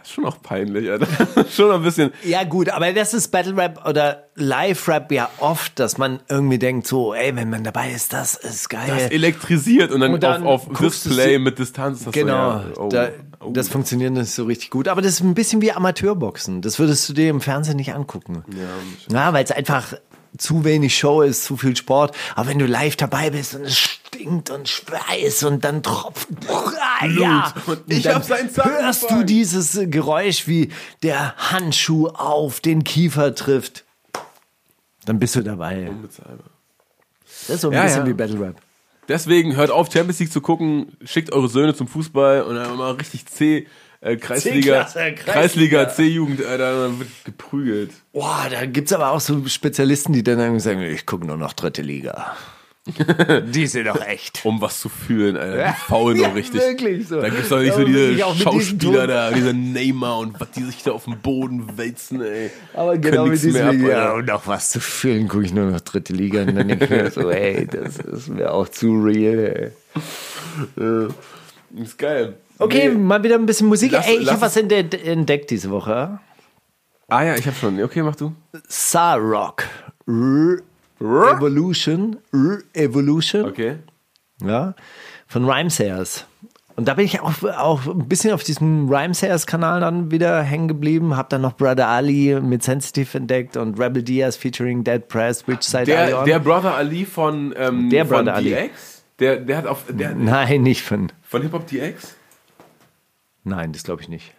ist schon auch peinlich, Alter. *laughs* schon ein bisschen. Ja, gut, aber das ist Battle Rap oder Live Rap ja oft, dass man irgendwie denkt, so, ey, wenn man dabei ist, das ist geil. Das elektrisiert und dann, Und dann auf, auf Display mit Distanz. Genau, So, ja, oh, da, oh. das funktioniert nicht so richtig gut. Aber das ist ein bisschen wie Amateurboxen. Das würdest du dir im Fernsehen nicht angucken. Ja, ja weil es einfach zu wenig Show ist, zu viel Sport. Aber wenn du live dabei bist und es stinkt und Schweiß und dann tropft ah, ja, Und ich dann hab seinen Zahn hörst du dieses Geräusch, wie der Handschuh auf den Kiefer trifft. Dann bist du dabei. Unbezahlbar. Das ist so ein Ja, bisschen ja. wie Battle Rap. Deswegen hört auf, Champions League zu gucken, schickt eure Söhne zum Fußball und dann mal richtig C, äh, Kreisliga, Kreisliga. Kreisliga, C-Jugend, Alter, dann wird geprügelt. Boah, da gibt's aber auch so Spezialisten, die dann irgendwie sagen, ich gucke nur noch dritte Liga. *laughs* die sind doch echt. Um was zu fühlen, Alter. Die faulen Ja, doch richtig. wirklich so. Da gibt's doch nicht Ja, so diese Schauspieler da, diese Neymar und was die sich da auf dem Boden wälzen, ey. Aber genau mit diesem mehr ab, ja, und auch was zu fühlen, gucke ich nur noch dritte Liga und dann denke ich mir so, ey, das ist mir auch zu real, ey. Ist geil. Okay, Nee. mal wieder ein bisschen Musik. Lass- ey, ich habe was entde entdeckt diese Woche. Ah ja, ich hab schon. Okay, mach du. Sarrock. R Evolution. R Evolution. Okay. ja, von Rhymesayers. Und da bin ich auch, auch ein bisschen auf diesem Rhymesayers-Kanal dann wieder hängen geblieben. Hab dann noch Brother Ali mit Sensitive entdeckt und Rebel Diaz featuring Dead Press, Which Side Are You Der, On? der Brother Ali von, ähm, Der von Brother Ali. DX, der, der hat auf, der, Nein, nicht von. von Hip Hop DX, Nein, das glaube ich nicht.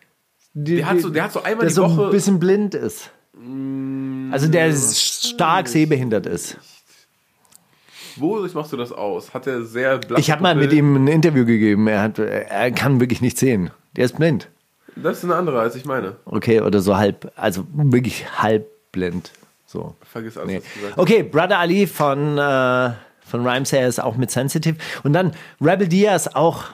Die, der hat so, der hat so einmal der die so Woche, ein bisschen blind ist. Also der stark sehbehindert ist. wodurch machst du das aus? Hat er sehr blasse Ich habe mal mit ihm ein Interview gegeben. Er, hat, er kann wirklich nicht sehen. Der ist blind. Das ist eine andere, als ich meine. Okay, oder so halb, also wirklich halb blind. So. Vergiss alles, Nee. was du gesagt hast. Okay, Brother Ali von, äh, von Rhymesayers auch mit Sensitive. Und dann Rebel Diaz auch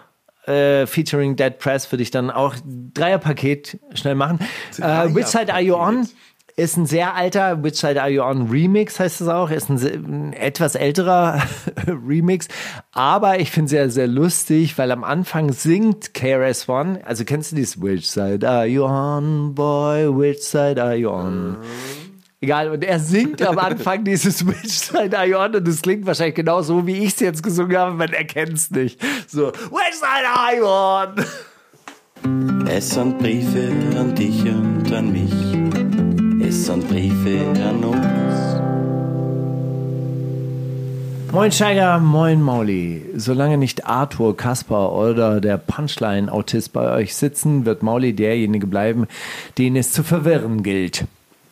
äh, featuring Dead Press würde ich dann auch Dreierpaket schnell machen. Äh, Which Side Are You On? Ist ein sehr alter Which Side Are You On Remix, heißt es auch. Ist ein, ein etwas älterer *laughs* Remix. Aber ich finde sehr, sehr lustig, weil am Anfang singt KRS-One. Also kennst du dieses Which Side Are You On, Boy? Which Side Are You On? Egal, und er singt am Anfang dieses *laughs* Which Side Are You On und es klingt wahrscheinlich genau so, wie ich es jetzt gesungen habe, man erkennt es nicht. So, Which Side Are You On? Es sind Briefe an dich und an mich. Es sind Briefe an uns. Moin Steiger, moin Mauli. Solange nicht Arthur, Kaspar oder der Punchline-Autist bei euch sitzen, wird Mauli derjenige bleiben, den es zu verwirren gilt.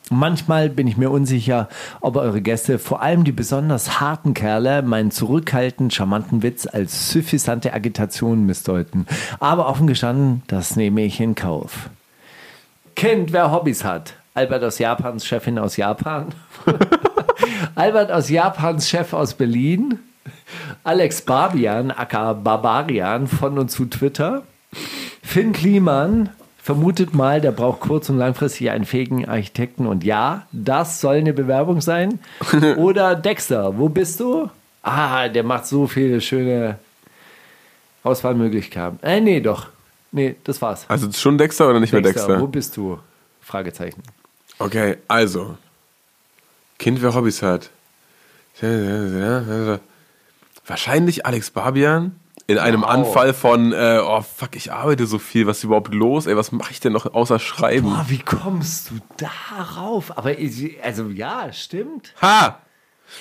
Manchmal bin ich mir unsicher, ob eure Gäste, vor allem die besonders harten Kerle, meinen zurückhaltend charmanten Witz als suffisante Agitation missdeuten. Aber offen gestanden, das nehme ich in Kauf. Kennt, wer Hobbys hat. Albert aus Japans Chefin aus Japan. *laughs* Albert aus Japans Chef aus Berlin. Alex Barbian, aka Barbarian von und zu Twitter. Finn Kliman vermutet mal, der braucht kurz- und langfristig einen fähigen Architekten. Und ja, das soll eine Bewerbung sein. *laughs* Oder Dexter, wo bist du? Ah, der macht so viele schöne Auswahlmöglichkeiten. Äh, nee, doch. Nee, das war's. Also schon Dexter oder nicht mehr Dexter? Wo bist du? Fragezeichen. Okay, also. Kind, wer Hobbys hat. Wahrscheinlich Alex Barbian. In einem Wow. Anfall von, äh, oh fuck, ich arbeite so viel, was ist überhaupt los? Ey, was mache ich denn noch außer Schreiben? Boah, wie kommst du darauf? Aber also ja, stimmt. Ha!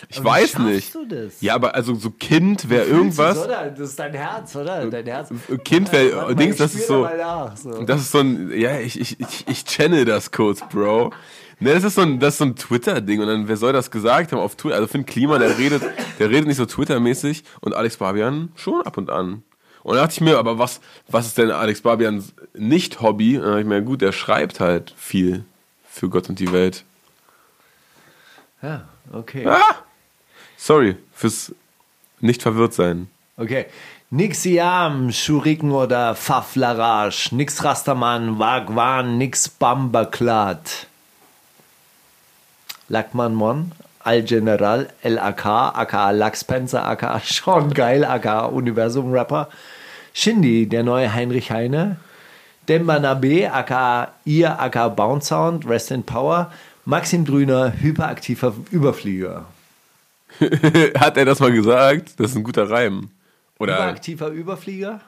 Ich Aber weiß nicht. du das? Ja, aber also so Kind wäre irgendwas. Oder? Das ist dein Herz, oder? Dein Herz. Kind wäre, Dings, das ist so. nach, so. Das ist so ein, ja, ich, ich, ich, ich channel das kurz, Bro. Ne, das ist so ein, das ist so ein Twitter-Ding und dann, wer soll das gesagt haben auf Twitter? Also Finn Klima, der redet, der redet nicht so Twitter-mäßig und Alex Barbian schon ab und an. Und da dachte ich mir, aber was, was ist denn Alex Barbians Nicht-Hobby? Und dann dachte ich mir, gut, der schreibt halt viel für Gott und die Welt. Ja, okay. Ah! Sorry, fürs nicht verwirrt sein. Okay. Nix Yam, Schuriken oder Faflarage, nix Rastermann, Wagwan, nix Bambaklat. Lackmann Mon, Al General, LAK, aka Lux Spencer, aka Sean Geil, aka Universum Rapper. Shindy, der neue Heinrich Heine. Demba Nabe, aka ihr, aka Bounce Sound, Rest in Power, Maxim Grüner, hyperaktiver Überflieger. *laughs* Hat er das mal gesagt? Das ist ein guter Reim. Oder Hyperaktiver Überflieger?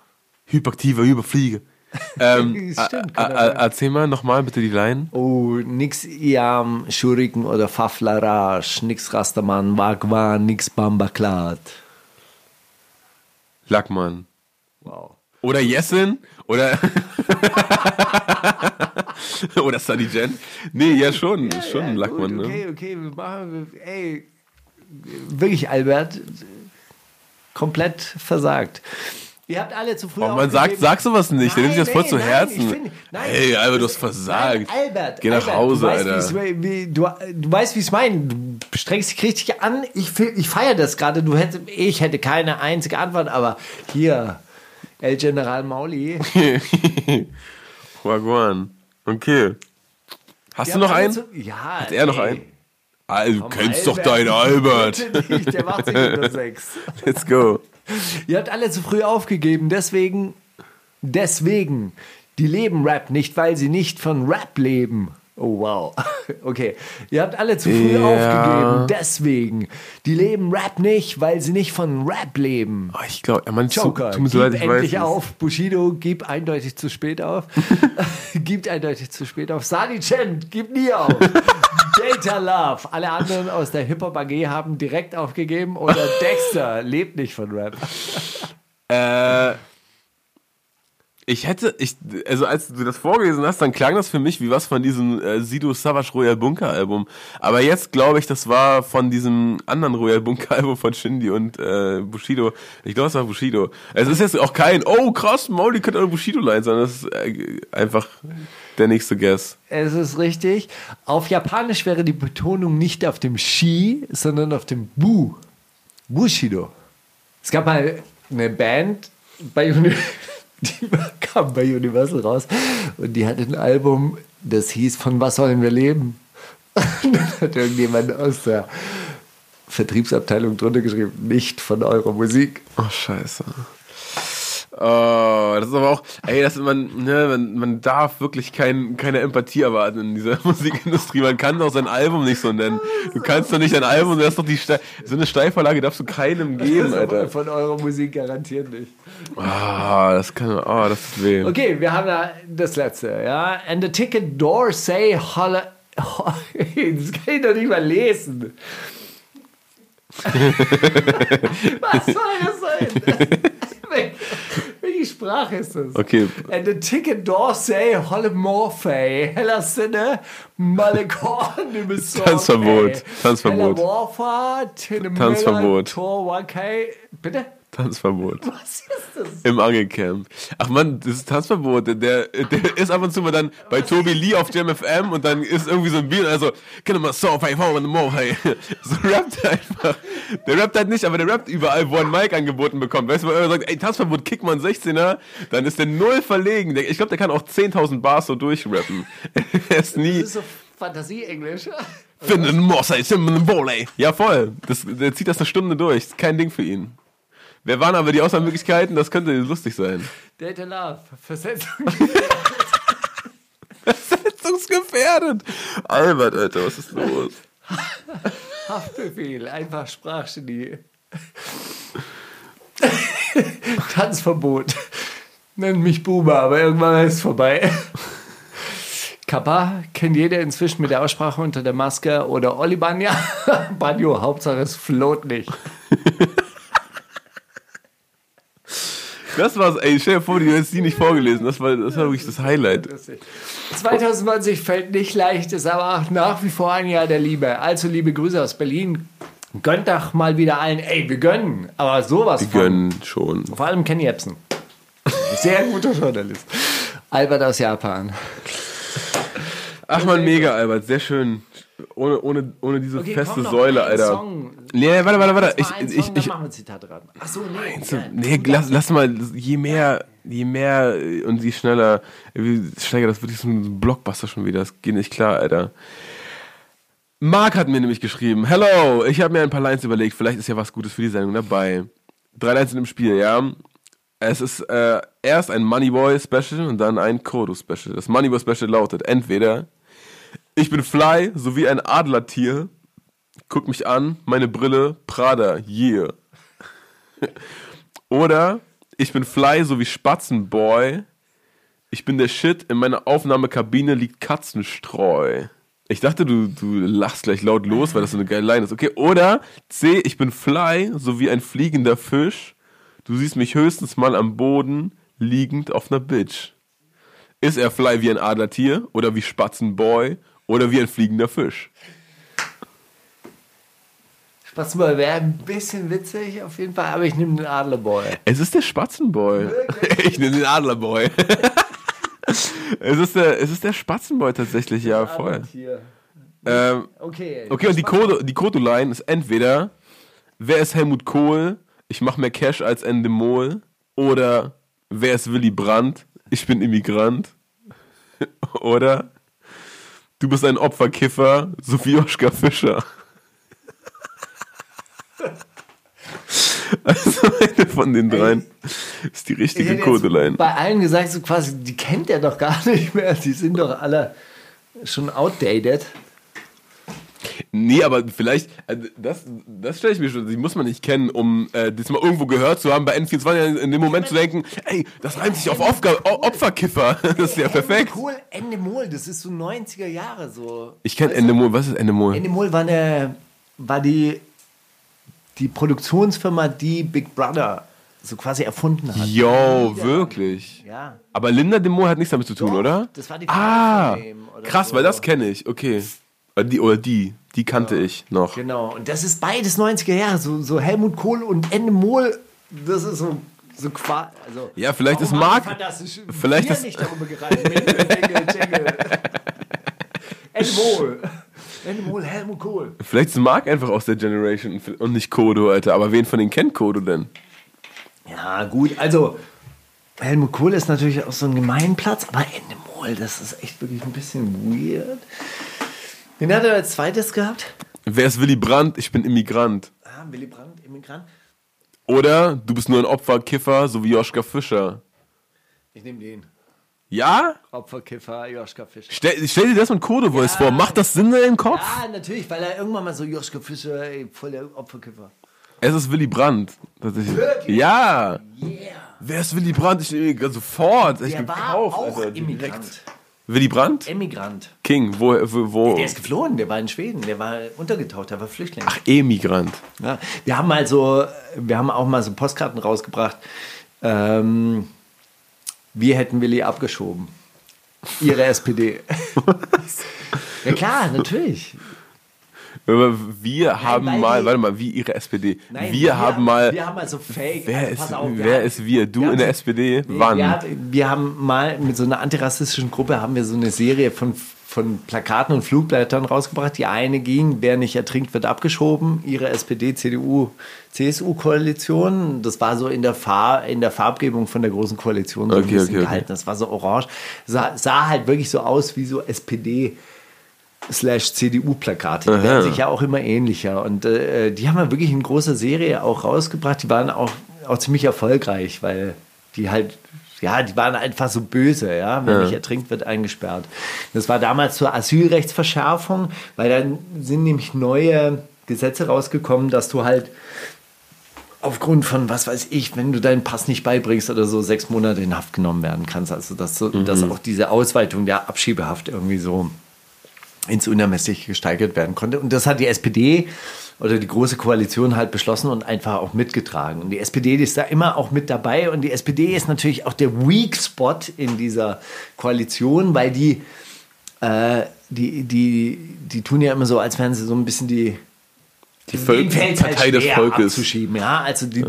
hyperaktiver Überflieger. *laughs* ähm, *laughs* Stimmt, er erzähl mal nochmal bitte die Line. Oh, nix Iam, Schuriken oder Faflarage, nix Rastermann, Wagwan, nix Bambaklat. Lackmann. Wow. Oder Jessin? Oder. *laughs* Oder Sunny Jen? Nee, ja schon. ist schon ein Lackmann, gut, ne? Okay, okay, wir machen, ey, wirklich, Albert, komplett versagt. Ihr habt alle zu früh Oh, man sagt, aufgegeben. sag sowas nicht, der nimmt sich das voll zu Herzen. ich finde- nein, hey, Albert, du hast versagt. Nein, Albert, Geh nach Albert, Hause, du weißt, Alter. wie's- Wie, du, du weißt, wie ich es meine. Du strengst dich richtig an. Ich, ich feiere das gerade. Du ich hätte keine einzige Antwort, aber hier, El General Mauli. *laughs* Wagwan. Okay. Hast du noch einen? Zu, ja. Hat er noch einen? Ah, du Komm, kennst doch Albert. deinen Albert. *laughs* Nicht, der macht sich unter *laughs* sechs. Let's go. Ihr habt alle zu früh aufgegeben, deswegen, deswegen, die leben Rap nicht, weil sie nicht von Rap leben. Oh wow. *laughs* Okay. Ihr habt alle zu früh Ja. aufgegeben, deswegen. Die leben Rap nicht, weil sie nicht von Rap leben. Oh, ich glaube, man Joker, tut mir so leid, ich weiß endlich es. auf. Bushido, gib eindeutig zu spät auf. *laughs* *laughs* gibt eindeutig zu spät auf. Sadi Chen, gib nie auf. Data Love. Alle anderen aus der Hip-Hop AG haben direkt aufgegeben. Oder Dexter lebt nicht von Rap. Äh, ich hätte, ich, also als du das vorgelesen hast, dann klang das für mich wie was von diesem äh, Sido Savage Royal Bunker Album. Aber jetzt glaube ich, das war von diesem anderen Royal Bunker Album von Shindy und äh, Bushido. Ich glaube, es war Bushido. Es ist jetzt auch kein, oh krass, Mauli könnte eine Bushido-Line sein. Das ist äh, einfach der nächste Guess. Es ist richtig. Auf Japanisch wäre die Betonung nicht auf dem Shi, sondern auf dem Bu. Bushido. Es gab mal eine Band bei Uni die *laughs* kam bei Universal raus und die hatte ein Album, das hieß Von was sollen wir leben? *laughs* Und dann hat irgendjemand aus der Vertriebsabteilung drunter geschrieben, nicht von eurer Musik. Oh, scheiße. Oh, das ist aber auch, ey, das, man, ne, man, man darf wirklich kein, keine Empathie erwarten in dieser *laughs* Musikindustrie. Man kann doch sein Album nicht so nennen. Du kannst doch nicht ein Album, das ist doch die Ste so eine Steilvorlage darfst du keinem geben, Alter. Von eurer Musik garantiert nicht. Ah, das kann, oh, das tut weh. Okay, wir haben da das letzte, ja. And the ticket door say holla. *laughs* Das kann ich doch nicht mal lesen. *laughs* Was soll das sein? Wel- Welche Sprache ist das? Okay. And the ticket door say holle morphe. Heller Sinne, Malekor, *laughs* Nimesorge. Tanzverbot, Tanzverbot. Tanzverbot. Wakai. Bitte? Tanzverbot. Was ist das? Im Angelcamp. Ach man, das ist Tanzverbot. Der, der ist ab und zu mal dann bei Tobi Lee auf Jam FM und dann ist irgendwie so ein Bier, also, kenn mal so, hey, hey, *laughs* hey. So rappt er einfach. Der rappt halt nicht, aber der rappt überall, wo ein Mic angeboten bekommt. Weißt du, wenn er sagt, ey, Tanzverbot, kick mal einen 16er, dann ist der null verlegen. Ich glaube, der kann auch 10.000 Bars so durchrappen. *laughs* er ist nie. Das ist so Fantasie-Englisch. Finden Mossay, Simon Volley. Ja, voll. Das, der zieht das eine Stunde durch. Ist kein Ding für ihn. Wer waren aber die Auswahlmöglichkeiten? Das könnte lustig sein. Data Love, Versetzung. Versetzungsgefährdet. Albert, Alter, was ist los? Haftbefehl, einfach Sprachgenie. Tanzverbot. Nenn mich Buba, aber irgendwann ist es vorbei. Kappa kennt jeder inzwischen mit der Aussprache unter der Maske oder Oli Banja. *laughs* Banjo, Hauptsache es float nicht. Das war's, ey, stell dir vor, du hättest die nicht vorgelesen. Das war, das war wirklich das Highlight. 2020 fällt nicht leicht, ist aber auch nach wie vor ein Jahr der Liebe. Also liebe Grüße aus Berlin. Gönnt doch mal wieder allen. Ey, wir gönnen. Aber sowas von. gönnen schon. Vor allem Ken Jebsen. Sehr guter Journalist. Albert aus Japan. Ach man, mega, Albert, sehr schön. Ohne, ohne, ohne diese Okay, feste komm, Säule, Alter. Song. Nee, warte, warte, warte. Jetzt Ich, ich, Song, ich, dann machen wir Zitate ran. Achso, nee. So, ja, nee, lass, lass mal, je mehr, je mehr äh, und je schneller, wie steiger das wirklich so ein Blockbuster schon wieder. Das geht nicht klar, Alter. Marc hat mir nämlich geschrieben, Hello, ich habe mir ein paar Lines überlegt, vielleicht ist ja was Gutes für die Sendung dabei. Drei Lines sind im Spiel, ja. Es ist äh, erst ein Moneyboy Special und dann ein Kodo Special. Das Moneyboy Special lautet entweder ich bin fly, so wie ein Adlertier. Guck mich an, meine Brille, Prada, yeah. *laughs* Oder ich bin fly, so wie Spatzenboy. Ich bin der Shit, in meiner Aufnahmekabine liegt Katzenstreu. Ich dachte, du, du lachst gleich laut los, weil das so eine geile Line ist. Okay, oder C, ich bin fly, so wie ein fliegender Fisch. Du siehst mich höchstens mal am Boden, liegend auf einer Bitch. Ist er fly wie ein Adlertier oder wie Spatzenboy oder wie ein fliegender Fisch? Spatzenboy wäre ein bisschen witzig auf jeden Fall, aber ich nehme den Adlerboy. Es ist der Spatzenboy. *laughs* Ich nehme den Adlerboy. *laughs* es, ist der, es ist der Spatzenboy tatsächlich, ja, voll. Ähm, Okay. okay, und die Kodo- die Kodo-Line ist entweder, wer ist Helmut Kohl? Ich mach mehr Cash als Endemol. Oder, wer ist Willy Brandt? Ich bin Immigrant. *laughs* Oder, du bist ein Opferkiffer, so wie Oskar Fischer. *laughs* Also eine von den dreien ist die Ich richtige Kodo-Line. bei allen gesagt, so quasi, die kennt er doch gar *laughs* nicht mehr. Die sind doch alle schon outdated. Nee, aber vielleicht, äh, das, das stelle ich mir schon, die muss man nicht kennen, um äh, das mal irgendwo gehört zu haben, bei N24 in, dem Moment zu denken, ey, das reimt sich auf Opfer, Opferkiffer. *laughs* Das ist ja perfekt. Cool, Endemol, das ist so 90er Jahre so. Ich kenne? Endemol, was ist Endemol? Endemol war, eine, war die, die Produktionsfirma, die Big Brother so quasi erfunden hat. Yo, wirklich. Ja. Aber Linda de Mol hat nichts damit zu tun, Doch, oder? das war die Frau Ah, dem oder krass, so. weil das kenne ich, okay. Oder die, oder die, die kannte ich noch. Genau, und das ist beides 90er Jahre, so, so Helmut Kohl und Endemol, das ist so, so qua also Ja, vielleicht ist fantastisch vielleicht ist- nicht darüber jingle. Endemol. Endemol, Helmut Kohl. vielleicht ist Marc einfach aus der Generation und nicht Kodo, Alter. Aber wen von denen kennt Kodo denn? Ja, gut, also Helmut Kohl ist natürlich auch so ein Gemeinplatz, aber Endemol, das ist echt wirklich ein bisschen weird. Wen hat er als zweites gehabt? Wer ist Willy Brandt? Ich bin Immigrant. Ah, Willy Brandt, Immigrant. Oder du bist nur ein Opferkiffer, so wie Joschka Fischer. Ich nehme den. Ja? Opferkiffer, Joschka Fischer. Stell, stell dir das mit Code Voice vor. Macht das Sinn in deinem Kopf? Ja, natürlich, weil er irgendwann mal so Joschka Fischer, ey, voll der Opferkiffer. Es ist Willy Brandt. Wirklich? Ja. Yeah. Wer ist Willy Brandt? Ich nehme sofort. Ich Der war gekauft, auch Alter, direkt. Willy Brandt? Emigrant. King. Wo, wo, wo? Der ist geflohen, der war in Schweden, der war untergetaucht, der war Flüchtling. Ach, Emigrant. Ja, wir haben mal so, wir haben auch mal so Postkarten rausgebracht. Ähm, wir hätten Willi abgeschoben. Ihre SPD. *laughs* ja klar, natürlich. Wir haben weil mal, warte mal, wie ihre SPD. Nein, wir, haben mal. Wir haben mal so Fake. wer also ist, auf, wir wer haben- ist wir? Du wir in haben der so- SPD? Nee, Wann? Wir, hat- wir haben mal mit so einer antirassistischen Gruppe haben wir so eine Serie von, von Plakaten und Flugblättern rausgebracht. Die eine ging, wer nicht ertrinkt, wird abgeschoben. Ihre SPD, CDU, CSU-Koalition. Das war so in der, Farb, in der Farbgebung von der großen Koalition so ein Okay, bisschen okay, okay. gehalten. Das war so orange. Sah, sah halt wirklich so aus wie so SPD slash CDU-Plakate. Die werden sich ja auch immer ähnlicher. Und äh, die haben wir wirklich in großer Serie auch rausgebracht. Die waren auch, auch ziemlich erfolgreich, weil die halt, ja, die waren einfach so böse, ja. Wer nicht ertrinkt, wird eingesperrt. Das war damals zur Asylrechtsverschärfung, weil dann sind nämlich neue Gesetze rausgekommen, dass du halt aufgrund von, was weiß ich, wenn du deinen Pass nicht beibringst oder so, sechs Monate in Haft genommen werden kannst. Also, dass, so, dass auch diese Ausweitung der Abschiebehaft irgendwie so ins Unermessliche gesteigert werden konnte. Und das hat die SPD oder die Große Koalition halt beschlossen und einfach auch mitgetragen. Und die SPD die ist da immer auch mit dabei. Und die SPD ist natürlich auch der Weak Spot in dieser Koalition, weil die, äh, die, die, die tun ja immer so, als wären sie so ein bisschen die, Die Völk- fällt's halt Partei des Volkes. abzuschieben. Ja, also die,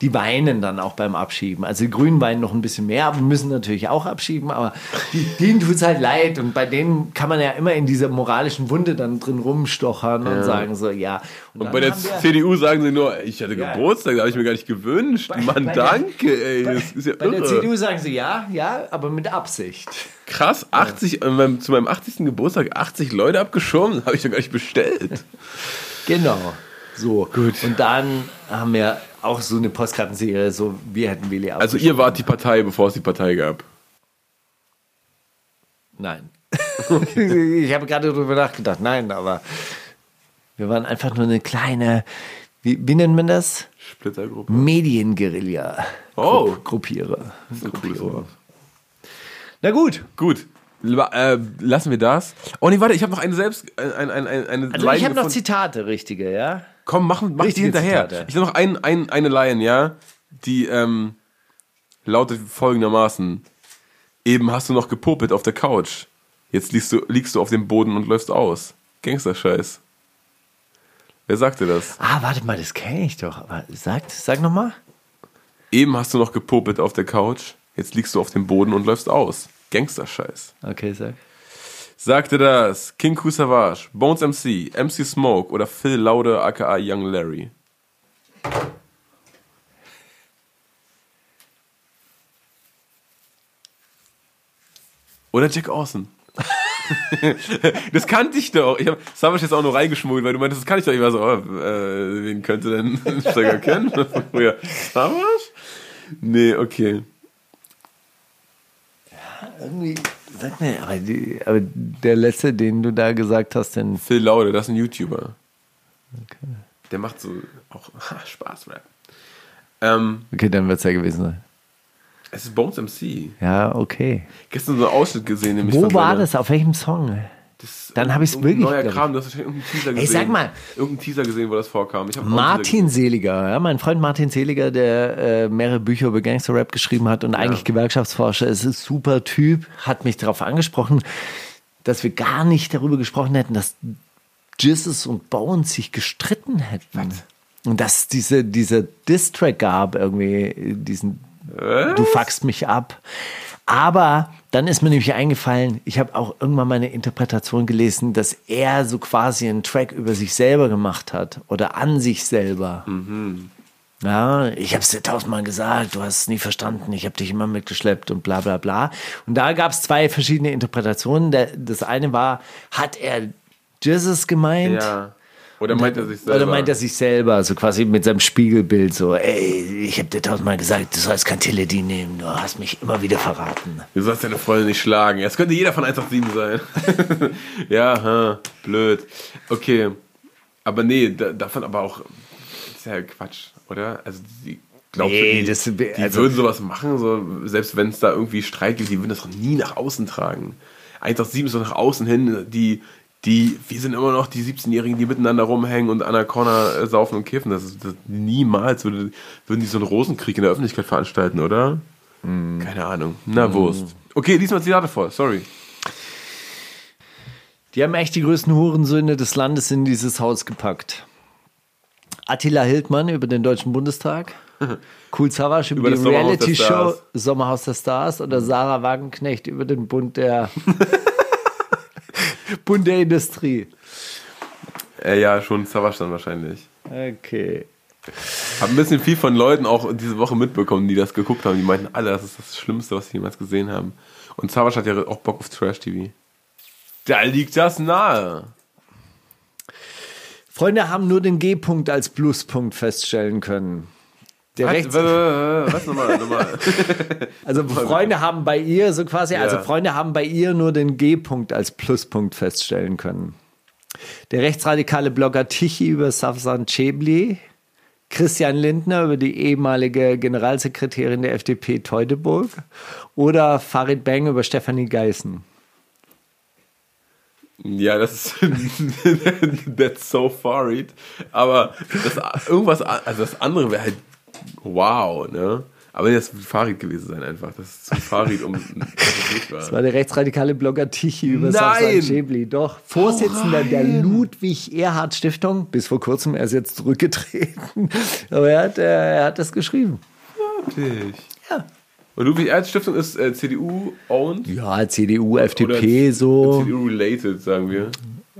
die weinen dann auch beim Abschieben. Also die Grünen weinen noch ein bisschen mehr, aber müssen natürlich auch abschieben. Aber die, denen tut es halt leid. Und bei denen kann man ja immer in dieser moralischen Wunde dann drin rumstochern und sagen so, ja. Und dann bei der wir- CDU sagen sie nur, ich hatte Ja. Geburtstag, da habe ich mir gar nicht gewünscht. Mann, bei der- danke, ey. Das ist ja bei der irre. CDU sagen sie ja, ja, aber mit Absicht. Krass, 80, äh, zu meinem 80. Geburtstag 80 Leute abgeschoben, das habe ich doch gar nicht bestellt. Genau. So. Gut. Und dann haben wir auch so eine Postkartenserie, so wir hätten Willi Also ihr wart die Partei, bevor es die Partei gab. Nein. *laughs* ich habe gerade darüber nachgedacht. Nein, aber wir waren einfach nur eine kleine, wie, wie nennt man das? Splittergruppe. Medienguerilla. Oh. Gruppierer. Das ist ein Wort. Na gut. Gut. Äh, lassen wir das. Oh nee, warte, ich habe noch eine selbst, ein, ein, ein, eine Also Line ich habe noch. Zitate, richtige, ja? Komm, mach, mach die Richtige hinterher. Zitate. Ich habe noch ein, ein, eine Line, ja, die ähm, lautet folgendermaßen. Eben hast du noch gepopelt auf der Couch. Jetzt liegst du, liegst du auf dem Boden und läufst aus. Gangster-Scheiß. Wer sagte das? Ah, warte mal, das kenne ich doch. Aber sag, sag nochmal. Eben hast du noch gepopelt auf der Couch. Jetzt liegst du auf dem Boden und läufst aus. Gangster-Scheiß. Okay, sag. Sagte das King Ku Savage, Bones MC, MC Smoke oder Phil Laude aka Young Larry? Oder Jack Awesome. *laughs* das kannte ich doch. Ich habe Savage jetzt auch nur reingeschmuggelt, weil du meintest, das kann ich doch. Ich war so, oh, äh, wen könnte denn *laughs* Steiger kennen? *laughs* früher? Savage? Nee, okay. Irgendwie, sag mir, aber, die, aber der letzte, den du da gesagt hast, den. Phil Laude, das ist ein YouTuber. Der macht so auch *laughs* Spaß-Rap. Ähm, Okay, dann wird es ja gewesen sein. es ist Bones MC. Ja, okay. Gestern so einen Ausschnitt gesehen, nämlich Wo war das? Auf welchem Song? Das Dann hab ich's irgendein wirklich, Neuer ich. Kram, du hast wahrscheinlich irgendeinen Teaser gesehen. Ey, sag mal. Irgendeinen Teaser gesehen, wo das vorkam. Ich Martin Seliger, ja, mein Freund Martin Seliger, der äh, mehrere Bücher über Gangster-Rap geschrieben hat und eigentlich Gewerkschaftsforscher ist, ist super Typ, hat mich darauf angesprochen, dass wir gar nicht darüber gesprochen hätten, dass Jizzes und Bones sich gestritten hätten. Und dass es diese, diese Diss-Track gab, irgendwie, diesen Du fuckst mich ab. Aber dann ist mir nämlich eingefallen, ich habe auch irgendwann mal eine Interpretation gelesen, dass er so quasi einen Track über sich selber gemacht hat oder an sich selber. Ja, ich habe es dir tausendmal gesagt, du hast es nie verstanden, ich habe dich immer mitgeschleppt und bla bla bla. Und da gab es zwei verschiedene Interpretationen. Das eine war, hat er Jesus gemeint? Ja. Oder meint er sich selber? Oder meint er sich selber, so quasi mit seinem Spiegelbild, so, ey, ich habe dir tausendmal gesagt, du sollst kein Teledin nehmen, du hast mich immer wieder verraten. Du sollst deine Freundin nicht schlagen. Es könnte jeder von 187 sein. *laughs* ja, ha, blöd. Okay. Aber nee, da, davon aber auch. Das ist ja Quatsch, oder? Also, die, glaubst Nee, du, die, das- die also- würden sowas machen, so, selbst wenn es da irgendwie Streit gibt, die würden das doch nie nach außen tragen. 187 ist doch nach außen hin, die, die, wir sind immer noch die 17-Jährigen, die miteinander rumhängen und an der Corner äh, saufen und kiffen. Das ist das, niemals würde, würden die so einen Rosenkrieg in der Öffentlichkeit veranstalten, oder? Mhm. Keine Ahnung. Na, Wurst. Okay, lies mal Zitate vor, sorry. Die haben echt die größten Hurensöhne des Landes in dieses Haus gepackt. Attila Hildmann über den Deutschen Bundestag, *laughs* Cool Savage über, Über die Reality-Show. Sommerhaus der Stars oder Sarah Wagenknecht über den Bund der *laughs* Bund der Industrie. Äh, ja, schon Savage dann wahrscheinlich. Okay. Hab ein bisschen viel von Leuten auch diese Woche mitbekommen, die das geguckt haben. Die meinten, alle, das ist das Schlimmste, was sie jemals gesehen haben. Und Savage hat ja auch Bock auf Trash-TV. Da liegt das nahe. Freunde haben nur den G-Punkt als Pluspunkt feststellen können. Der Was, Rechts, was, nochmal, *laughs* nochmal. also Freunde haben bei ihr so quasi, also Ja. Freunde haben bei ihr nur den G-Punkt als Pluspunkt feststellen können. Der rechtsradikale Blogger Tichy über Safsan Chebli, Christian Lindner über die ehemalige Generalsekretärin der FDP Teutoburg oder Farid Bang über Stefanie Geißen. Ja, das ist *laughs* that's so far it. Aber das irgendwas, also das andere wäre halt wow, ne? Aber das Fahrrad gewesen sein einfach. Das ist zu Fahrrad um. Das war der rechtsradikale Blogger Tichy über! Safsan Chebli. Doch, Vorsitzender der Ludwig Erhard Stiftung, bis vor kurzem, er ist jetzt zurückgetreten. Aber er hat, äh, er hat das geschrieben. Ja. Und Ludwig Erhard Stiftung ist äh, CDU owned Ja, CDU, FDP so. CDU related, sagen wir.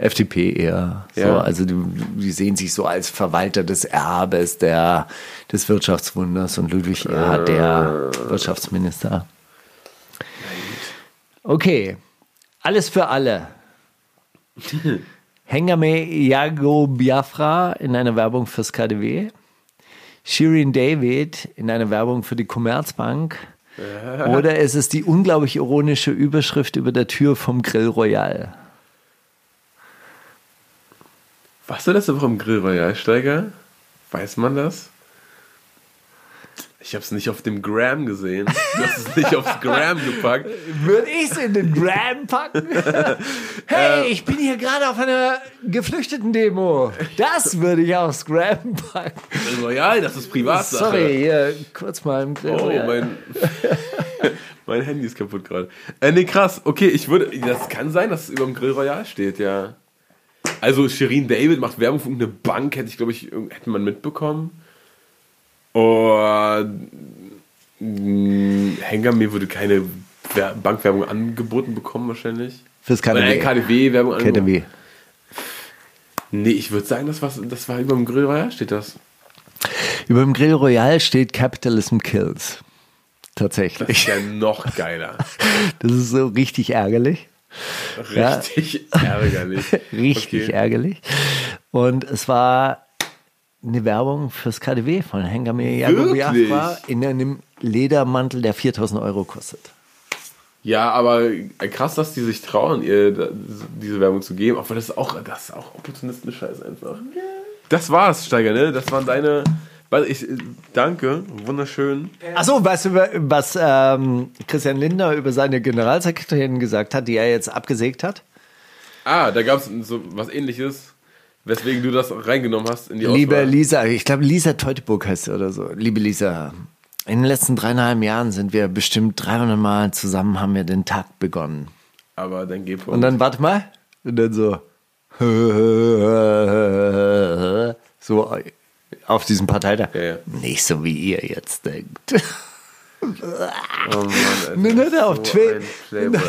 FDP eher. So, Ja. also die, die sehen sich so als Verwalter des Erbes der, des Wirtschaftswunders und Ludwig Erhard der Wirtschaftsminister. Okay, alles für alle. *laughs* Hengame Iago Biafra in einer Werbung fürs KDW. Shirin David in einer Werbung für die Commerzbank? Oder ist es die unglaublich ironische Überschrift über der Tür vom Grill Royal? Warst du letzte Woche im Grill Royal, Steiger? Weiß man das? Ich habe es nicht auf dem Gram gesehen. Du hast es nicht aufs Gram gepackt. Würde ich es in den Gram packen? *laughs* hey, ich bin hier gerade auf einer Geflüchteten-Demo. Das würde ich aufs Gram packen. Grill Royal, das ist Privatsache. Sorry, hier kurz mal im Grill Oh, Royal. mein, *laughs* mein Handy ist kaputt gerade. Äh, nee, krass. Okay, ich würde. Das kann sein, dass es über dem Grill Royal steht, ja. Also, Shirin David macht Werbung für irgendeine Bank, hätte ich, glaube ich, hätte man mitbekommen. Und. mh, Hengame würde keine Wer- Bankwerbung angeboten bekommen, wahrscheinlich. Fürs Oder äh, KDW. KDW-Werbung angeboten. KDW. Nee, ich würde sagen, das war, das war über dem Grill Royal, steht das. Über dem Grill Royal steht Capitalism Kills. Das Tatsächlich. ist ja noch geiler. *laughs* Das ist so richtig ärgerlich. Ja. Richtig *laughs* ärgerlich. Richtig Okay. ärgerlich. Und es war eine Werbung fürs KDW von Wirklich? Biafra in einem Ledermantel, der 4000 Euro kostet. Ja, aber krass, dass die sich trauen, ihr diese Werbung zu geben. Obwohl das ist auch, das ist auch Opportunistenscheiß einfach. Das war's, Steiger, ne? Das waren deine. Weil ich, danke, wunderschön. Achso, weißt du, was ähm, Christian Lindner über seine Generalsekretärin gesagt hat, die er jetzt abgesägt hat? Ah, da gab's so was ähnliches, weswegen du das reingenommen hast in die Liebe Auswahl. Lisa, ich glaube Lisa Teuteburg heißt sie oder so. Liebe Lisa, in den letzten dreieinhalb Jahren sind wir bestimmt 300 Mal zusammen, haben wir den Tag begonnen. Aber dann geh Und dann, warte mal, und dann so, *laughs* so auf diesem Parteitag. Ja, ja. Nicht so, wie ihr jetzt denkt. *laughs* Oh Mann. Dann *laughs* hat er auf Twitter, dann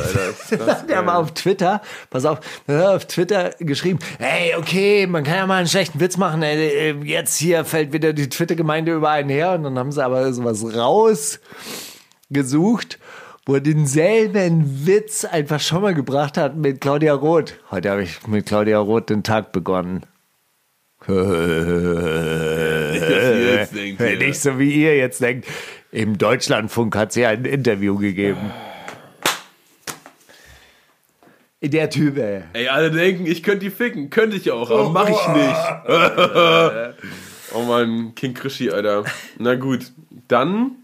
hat er mal auf Twitter, pass auf, dann hat er auf Twitter geschrieben, hey, okay, man kann ja mal einen schlechten Witz machen, ey, jetzt hier fällt wieder die Twitter-Gemeinde über einen her und dann haben sie aber sowas rausgesucht, wo er denselben Witz einfach schon mal gebracht hat mit Claudia Roth. Heute habe ich mit Claudia Roth den Tag begonnen. Jetzt denkt, ja. Nicht so wie ihr jetzt denkt. Im Deutschlandfunk hat sie ein Interview gegeben. Der Typ, ey. Ey, alle denken, ich könnte die ficken. Könnte ich auch, aber mach ich nicht. *laughs* *laughs* oh Mann, King Krischi, Alter. Na gut, dann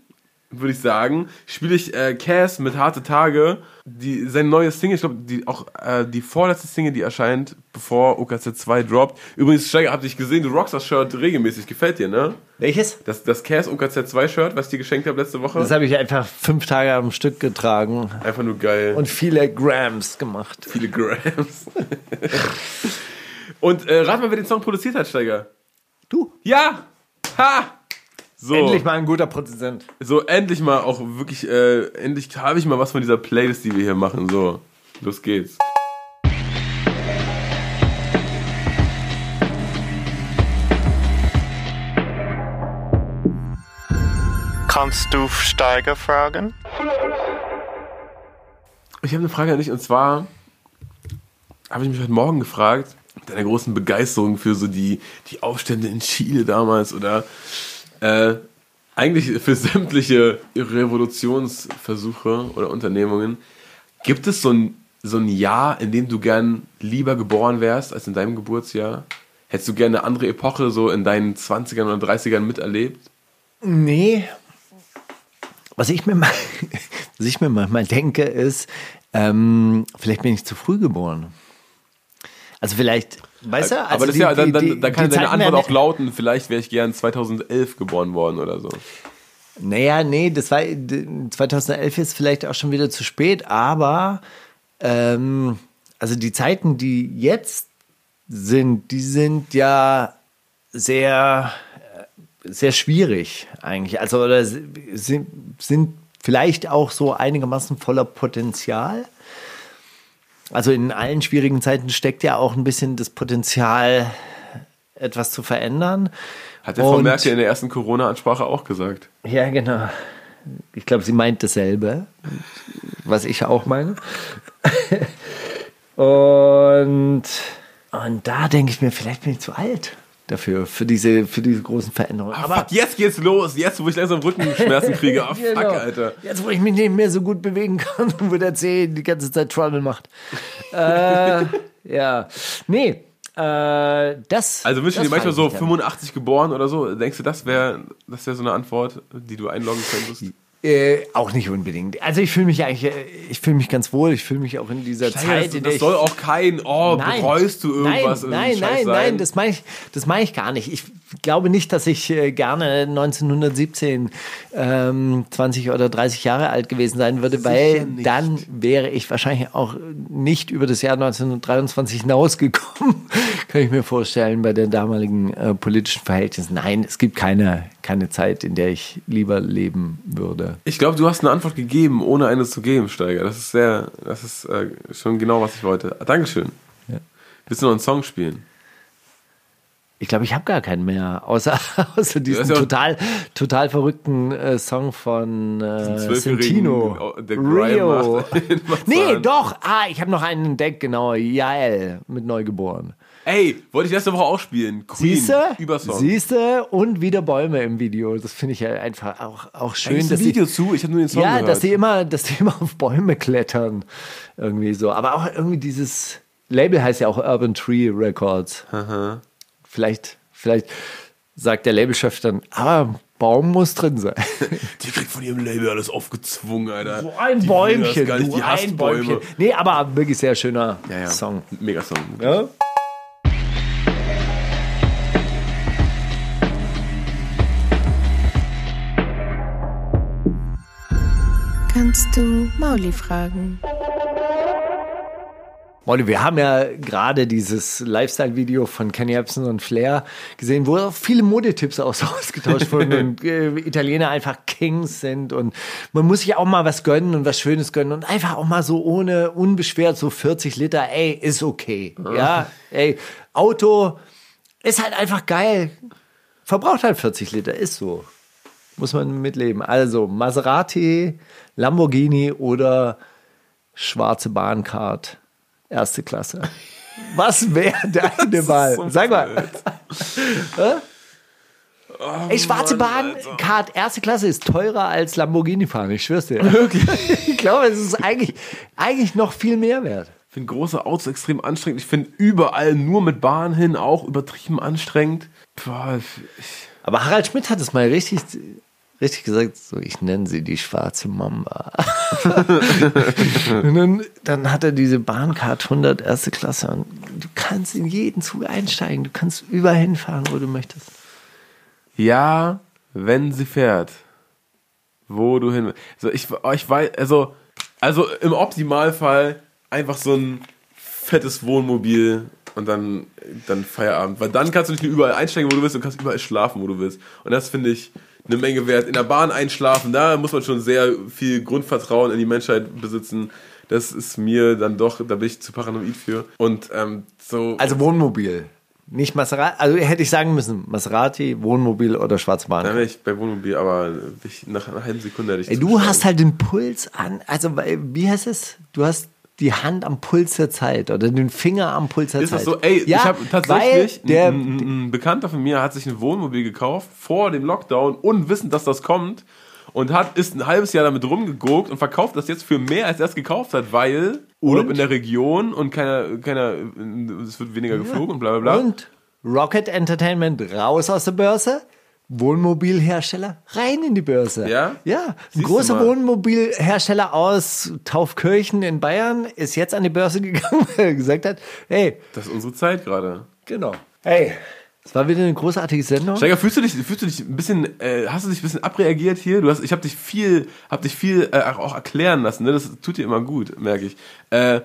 würde ich sagen, spiele ich äh, Cass mit Harte Tage. Die, sein neues Single, ich glaube, die, auch äh, die vorletzte Single, die erscheint, bevor OKZ 2 droppt. Übrigens, Steiger, hab dich gesehen, du rockst das Shirt regelmäßig. Gefällt dir, ne? Welches? Das, das Cass OKZ 2 Shirt, was ich dir geschenkt habe letzte Woche. Das habe ich einfach fünf Tage am Stück getragen Einfach nur geil. und viele Grams gemacht. viele Grams. *laughs* Und äh, rat mal, wer den Song produziert hat, Steiger. Du? Ja! Ha! So, Endlich mal ein guter Produzent. so endlich mal auch wirklich, äh, endlich habe ich mal was von dieser Playlist, die wir hier machen. So, los geht's. Kannst du Steiger fragen? Ich habe eine Frage an dich und zwar habe ich mich heute Morgen gefragt, mit deiner großen Begeisterung für so die, die Aufstände in Chile damals oder äh, eigentlich für sämtliche Revolutionsversuche oder Unternehmungen, gibt es so ein, so ein Jahr, in dem du gern lieber geboren wärst als in deinem Geburtsjahr? Hättest du gerne eine andere Epoche so in deinen 20ern oder 30ern miterlebt? Nee. Was ich mir, mal, *laughs* was ich mir manchmal denke, ist, ähm, vielleicht bin ich zu früh geboren. Also vielleicht, weißt du, also Aber das die- ja, dann, dann, dann kann deine Antwort auch lauten, vielleicht wäre ich gern 2011 geboren worden oder so. Naja, nee, das war 2011 ist vielleicht auch schon wieder zu spät, aber ähm, also die Zeiten, die jetzt sind, die sind ja sehr, äh, sehr schwierig eigentlich. Also oder sind, sind vielleicht auch so einigermaßen voller Potenzial. Also in allen schwierigen Zeiten steckt ja auch ein bisschen das Potenzial, etwas zu verändern. Hat der Frau Merkel in der ersten Corona-Ansprache auch gesagt. Ja, genau. Ich glaube, sie meint dasselbe, was ich auch meine. *laughs* Und, und da denke ich mir, vielleicht bin ich zu alt. Dafür, für diese, für diese großen Veränderungen. Aber fuck, jetzt geht's los. Jetzt, wo ich langsam Rückenschmerzen *laughs* kriege. Ah, fuck, Genau. Alter. Jetzt, wo ich mich nicht mehr so gut bewegen kann und wo der Zeh die ganze Zeit Trouble macht. *laughs* äh, ja. Nee, äh, das. Also das dir manchmal so ich mich dann. 85 geboren oder so? Denkst du, das wäre das wär so eine Antwort, die du einloggen könntest? Äh, auch nicht unbedingt. Also ich fühle mich eigentlich, äh, ich fühle mich ganz wohl. Ich fühle mich auch in dieser Zeit, das, in der das soll auch kein, oh, bereust du irgendwas? Nein, nein, nein, nein, das meine ich, das meine ich gar nicht. Ich glaube nicht, dass ich äh, gerne 1917 ähm, 20 oder 30 Jahre alt gewesen sein würde, weil nicht. dann wäre ich wahrscheinlich auch nicht über das Jahr 1923 hinausgekommen, *laughs* kann ich mir vorstellen, bei den damaligen äh, politischen Verhältnissen. Nein, es gibt keine, keine Zeit, in der ich lieber leben würde. Ich glaube, du hast eine Antwort gegeben, ohne eine zu geben, Steiger. Das ist sehr, das ist äh, schon genau, was ich wollte. Dankeschön. Willst du noch einen Song spielen? Ich glaube, ich habe gar keinen mehr, außer, *laughs* außer diesen ist ja- total, total verrückten äh, Song von äh, der Grime Rio. macht- *laughs* macht nee, Zahn. doch. Ah, ich habe noch einen entdeckt, genau. Jael mit Neugeboren. Ey, wollte ich letzte Woche auch spielen. Queen, Siehste? Übersong. Siehste? Und wieder Bäume im Video. Das finde ich ja einfach auch, auch schön. Das dass Video die, zu, ich habe nur den Song ja, gehört. dass die immer, dass die immer auf Bäume klettern. Irgendwie so. Aber auch irgendwie dieses Label heißt ja auch Urban Tree Records. Vielleicht, vielleicht sagt der Labelchef dann, aber Baum muss drin sein. *laughs* Die kriegt von ihrem Label alles aufgezwungen, Alter. So ein die Bäumchen, Gar nicht, du, die ein. Bäumchen. Nee, aber wirklich sehr schöner Ja, ja. Song. Megasong. Ja? Kannst du Mauli fragen? Molly, wir haben ja gerade dieses Lifestyle-Video von Kenny Epson und Flair gesehen, wo viele Modetipps aus- *laughs* ausgetauscht wurden und äh, Italiener einfach Kings sind und man muss sich auch mal was gönnen und was Schönes gönnen und einfach auch mal so ohne unbeschwert so 40 Liter, ey, ist okay. Ja, ey, Auto ist halt einfach geil. Verbraucht halt 40 Liter, ist so. Muss man mitleben. Also Maserati, Lamborghini oder schwarze Bahncard. Erste Klasse. Was wäre *laughs* deine Wahl? so Sag mal. blöd. *laughs* Ey, schwarze Bahncard, erste Klasse ist teurer als Lamborghini fahren, ich schwör's dir. Wirklich? *laughs* ich glaube, es ist eigentlich, eigentlich noch viel mehr wert. Ich finde große Autos extrem anstrengend. Ich finde überall nur mit Bahn hin auch übertrieben anstrengend. Boah, ich, Aber Harald Schmidt hat es mal richtig, richtig gesagt, so ich nenne sie die schwarze Mamba. *laughs* und dann, dann hat er diese Bahncard 100 erste Klasse und du kannst in jeden Zug einsteigen, du kannst überall hinfahren, wo du möchtest. ja, wenn sie fährt, wo du hin. Also ich, ich weiß, also, also im Optimalfall einfach so ein fettes Wohnmobil und dann, dann Feierabend. Weil dann kannst du nicht nur überall einsteigen, wo du willst, und kannst überall schlafen, wo du willst. Und das finde ich eine Menge wert. In der Bahn einschlafen, da muss man schon sehr viel Grundvertrauen in die Menschheit besitzen. Das ist mir dann doch, da bin ich zu paranoid für. Und ähm, so. Also Wohnmobil. Nicht Maserati, also hätte ich sagen müssen, Maserati, Wohnmobil oder schwarze dann Bahn. wäre ich bei Wohnmobil, aber ich, nach einer halben Sekunde hätte ich Ey, du hast halt den Puls an, also wie heißt es? Du hast die Hand am Puls der Zeit oder den Finger am Puls der Ist Zeit. das so? Ey, ja, ich habe tatsächlich, der, ein, ein, ein Bekannter von mir hat sich ein Wohnmobil gekauft vor dem Lockdown und wissend, dass das kommt und hat ist ein halbes Jahr damit rumgeguckt und verkauft das jetzt für mehr, als er es gekauft hat, weil Urlaub Und? in der Region und keiner, keiner, es wird weniger geflogen und bla bla bla. Und Rocket Entertainment raus aus der Börse. Wohnmobilhersteller rein in die Börse. Ja? Ja. Ein großer. Wohnmobilhersteller aus Taufkirchen in Bayern ist jetzt an die Börse *laughs* gegangen, weil er gesagt hat, hey, Das ist unsere Zeit gerade. genau. Hey, es war wieder eine großartige Sendung. Steiger, fühlst du dich, fühlst du dich ein bisschen, äh, hast du dich ein bisschen abreagiert hier? Du hast, ich habe dich viel, habe dich viel äh, auch erklären lassen. Ne? Das tut dir immer gut, merke ich. Äh,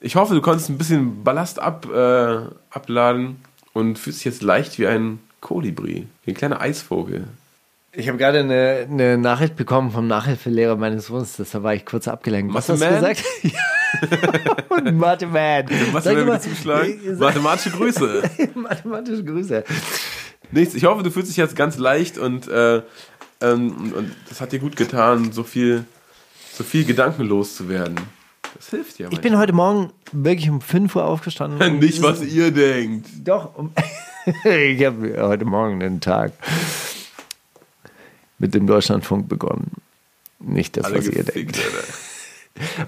ich hoffe, du konntest ein bisschen Ballast ab, äh, abladen und fühlst dich jetzt leicht wie ein Kolibri, wie ein kleiner Eisvogel. Ich habe gerade eine, eine Nachricht bekommen vom Nachhilfelehrer meines Sohnes, deshalb war ich kurz abgelenkt. Was hast *laughs* *laughs* du gesagt? Und Mathe Man. Mir zuschlagen? äh, *laughs* sag- Mathematische Grüße. Mathematische Grüße. Nichts. Ich hoffe, du fühlst dich jetzt ganz leicht und, äh, ähm, und, das hat dir gut getan, so viel, so viel gedankenlos zu werden. Das hilft ja. Ich bin heute Morgen wirklich um 5 Uhr aufgestanden. nicht, was ihr denkt. Doch, um, *laughs* ich habe heute Morgen den Tag mit dem Deutschlandfunk begonnen. Nicht das, Alle was ihr denkt. *laughs*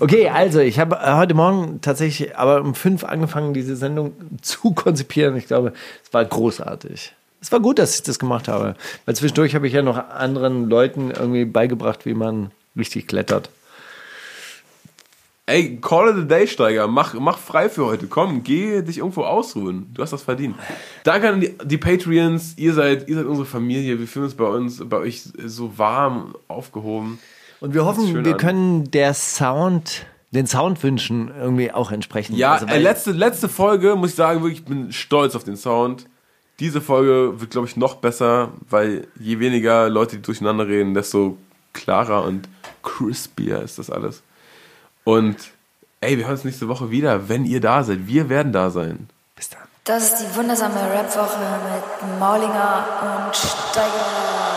Okay, also ich habe äh, heute Morgen tatsächlich aber um fünf angefangen, diese Sendung zu konzipieren. Ich glaube, es war großartig. Es war gut, dass ich das gemacht habe. Weil zwischendurch habe ich ja noch anderen Leuten irgendwie beigebracht, wie man richtig klettert. Ey, call it a day, Steiger. Mach, mach frei für heute. Komm, geh dich irgendwo ausruhen. Du hast das verdient. Danke an die, die Patreons. Ihr seid, ihr seid unsere Familie. Wir fühlen uns bei uns, bei euch so warm, aufgehoben. Und wir hoffen, wir an. können der Sound, den Soundwünschen irgendwie auch entsprechen. Ja, Also, äh, letzte, letzte Folge, muss ich sagen, wirklich, ich bin stolz auf den Sound. Diese Folge wird, glaube ich, noch besser, weil je weniger Leute, die durcheinander reden, desto klarer und crispier ist das alles. Und ey, wir hören uns nächste Woche wieder, wenn ihr da seid. Wir werden da sein. Bis dann. Das ist die wundersame Rap-Woche mit Maulinger und Steiger.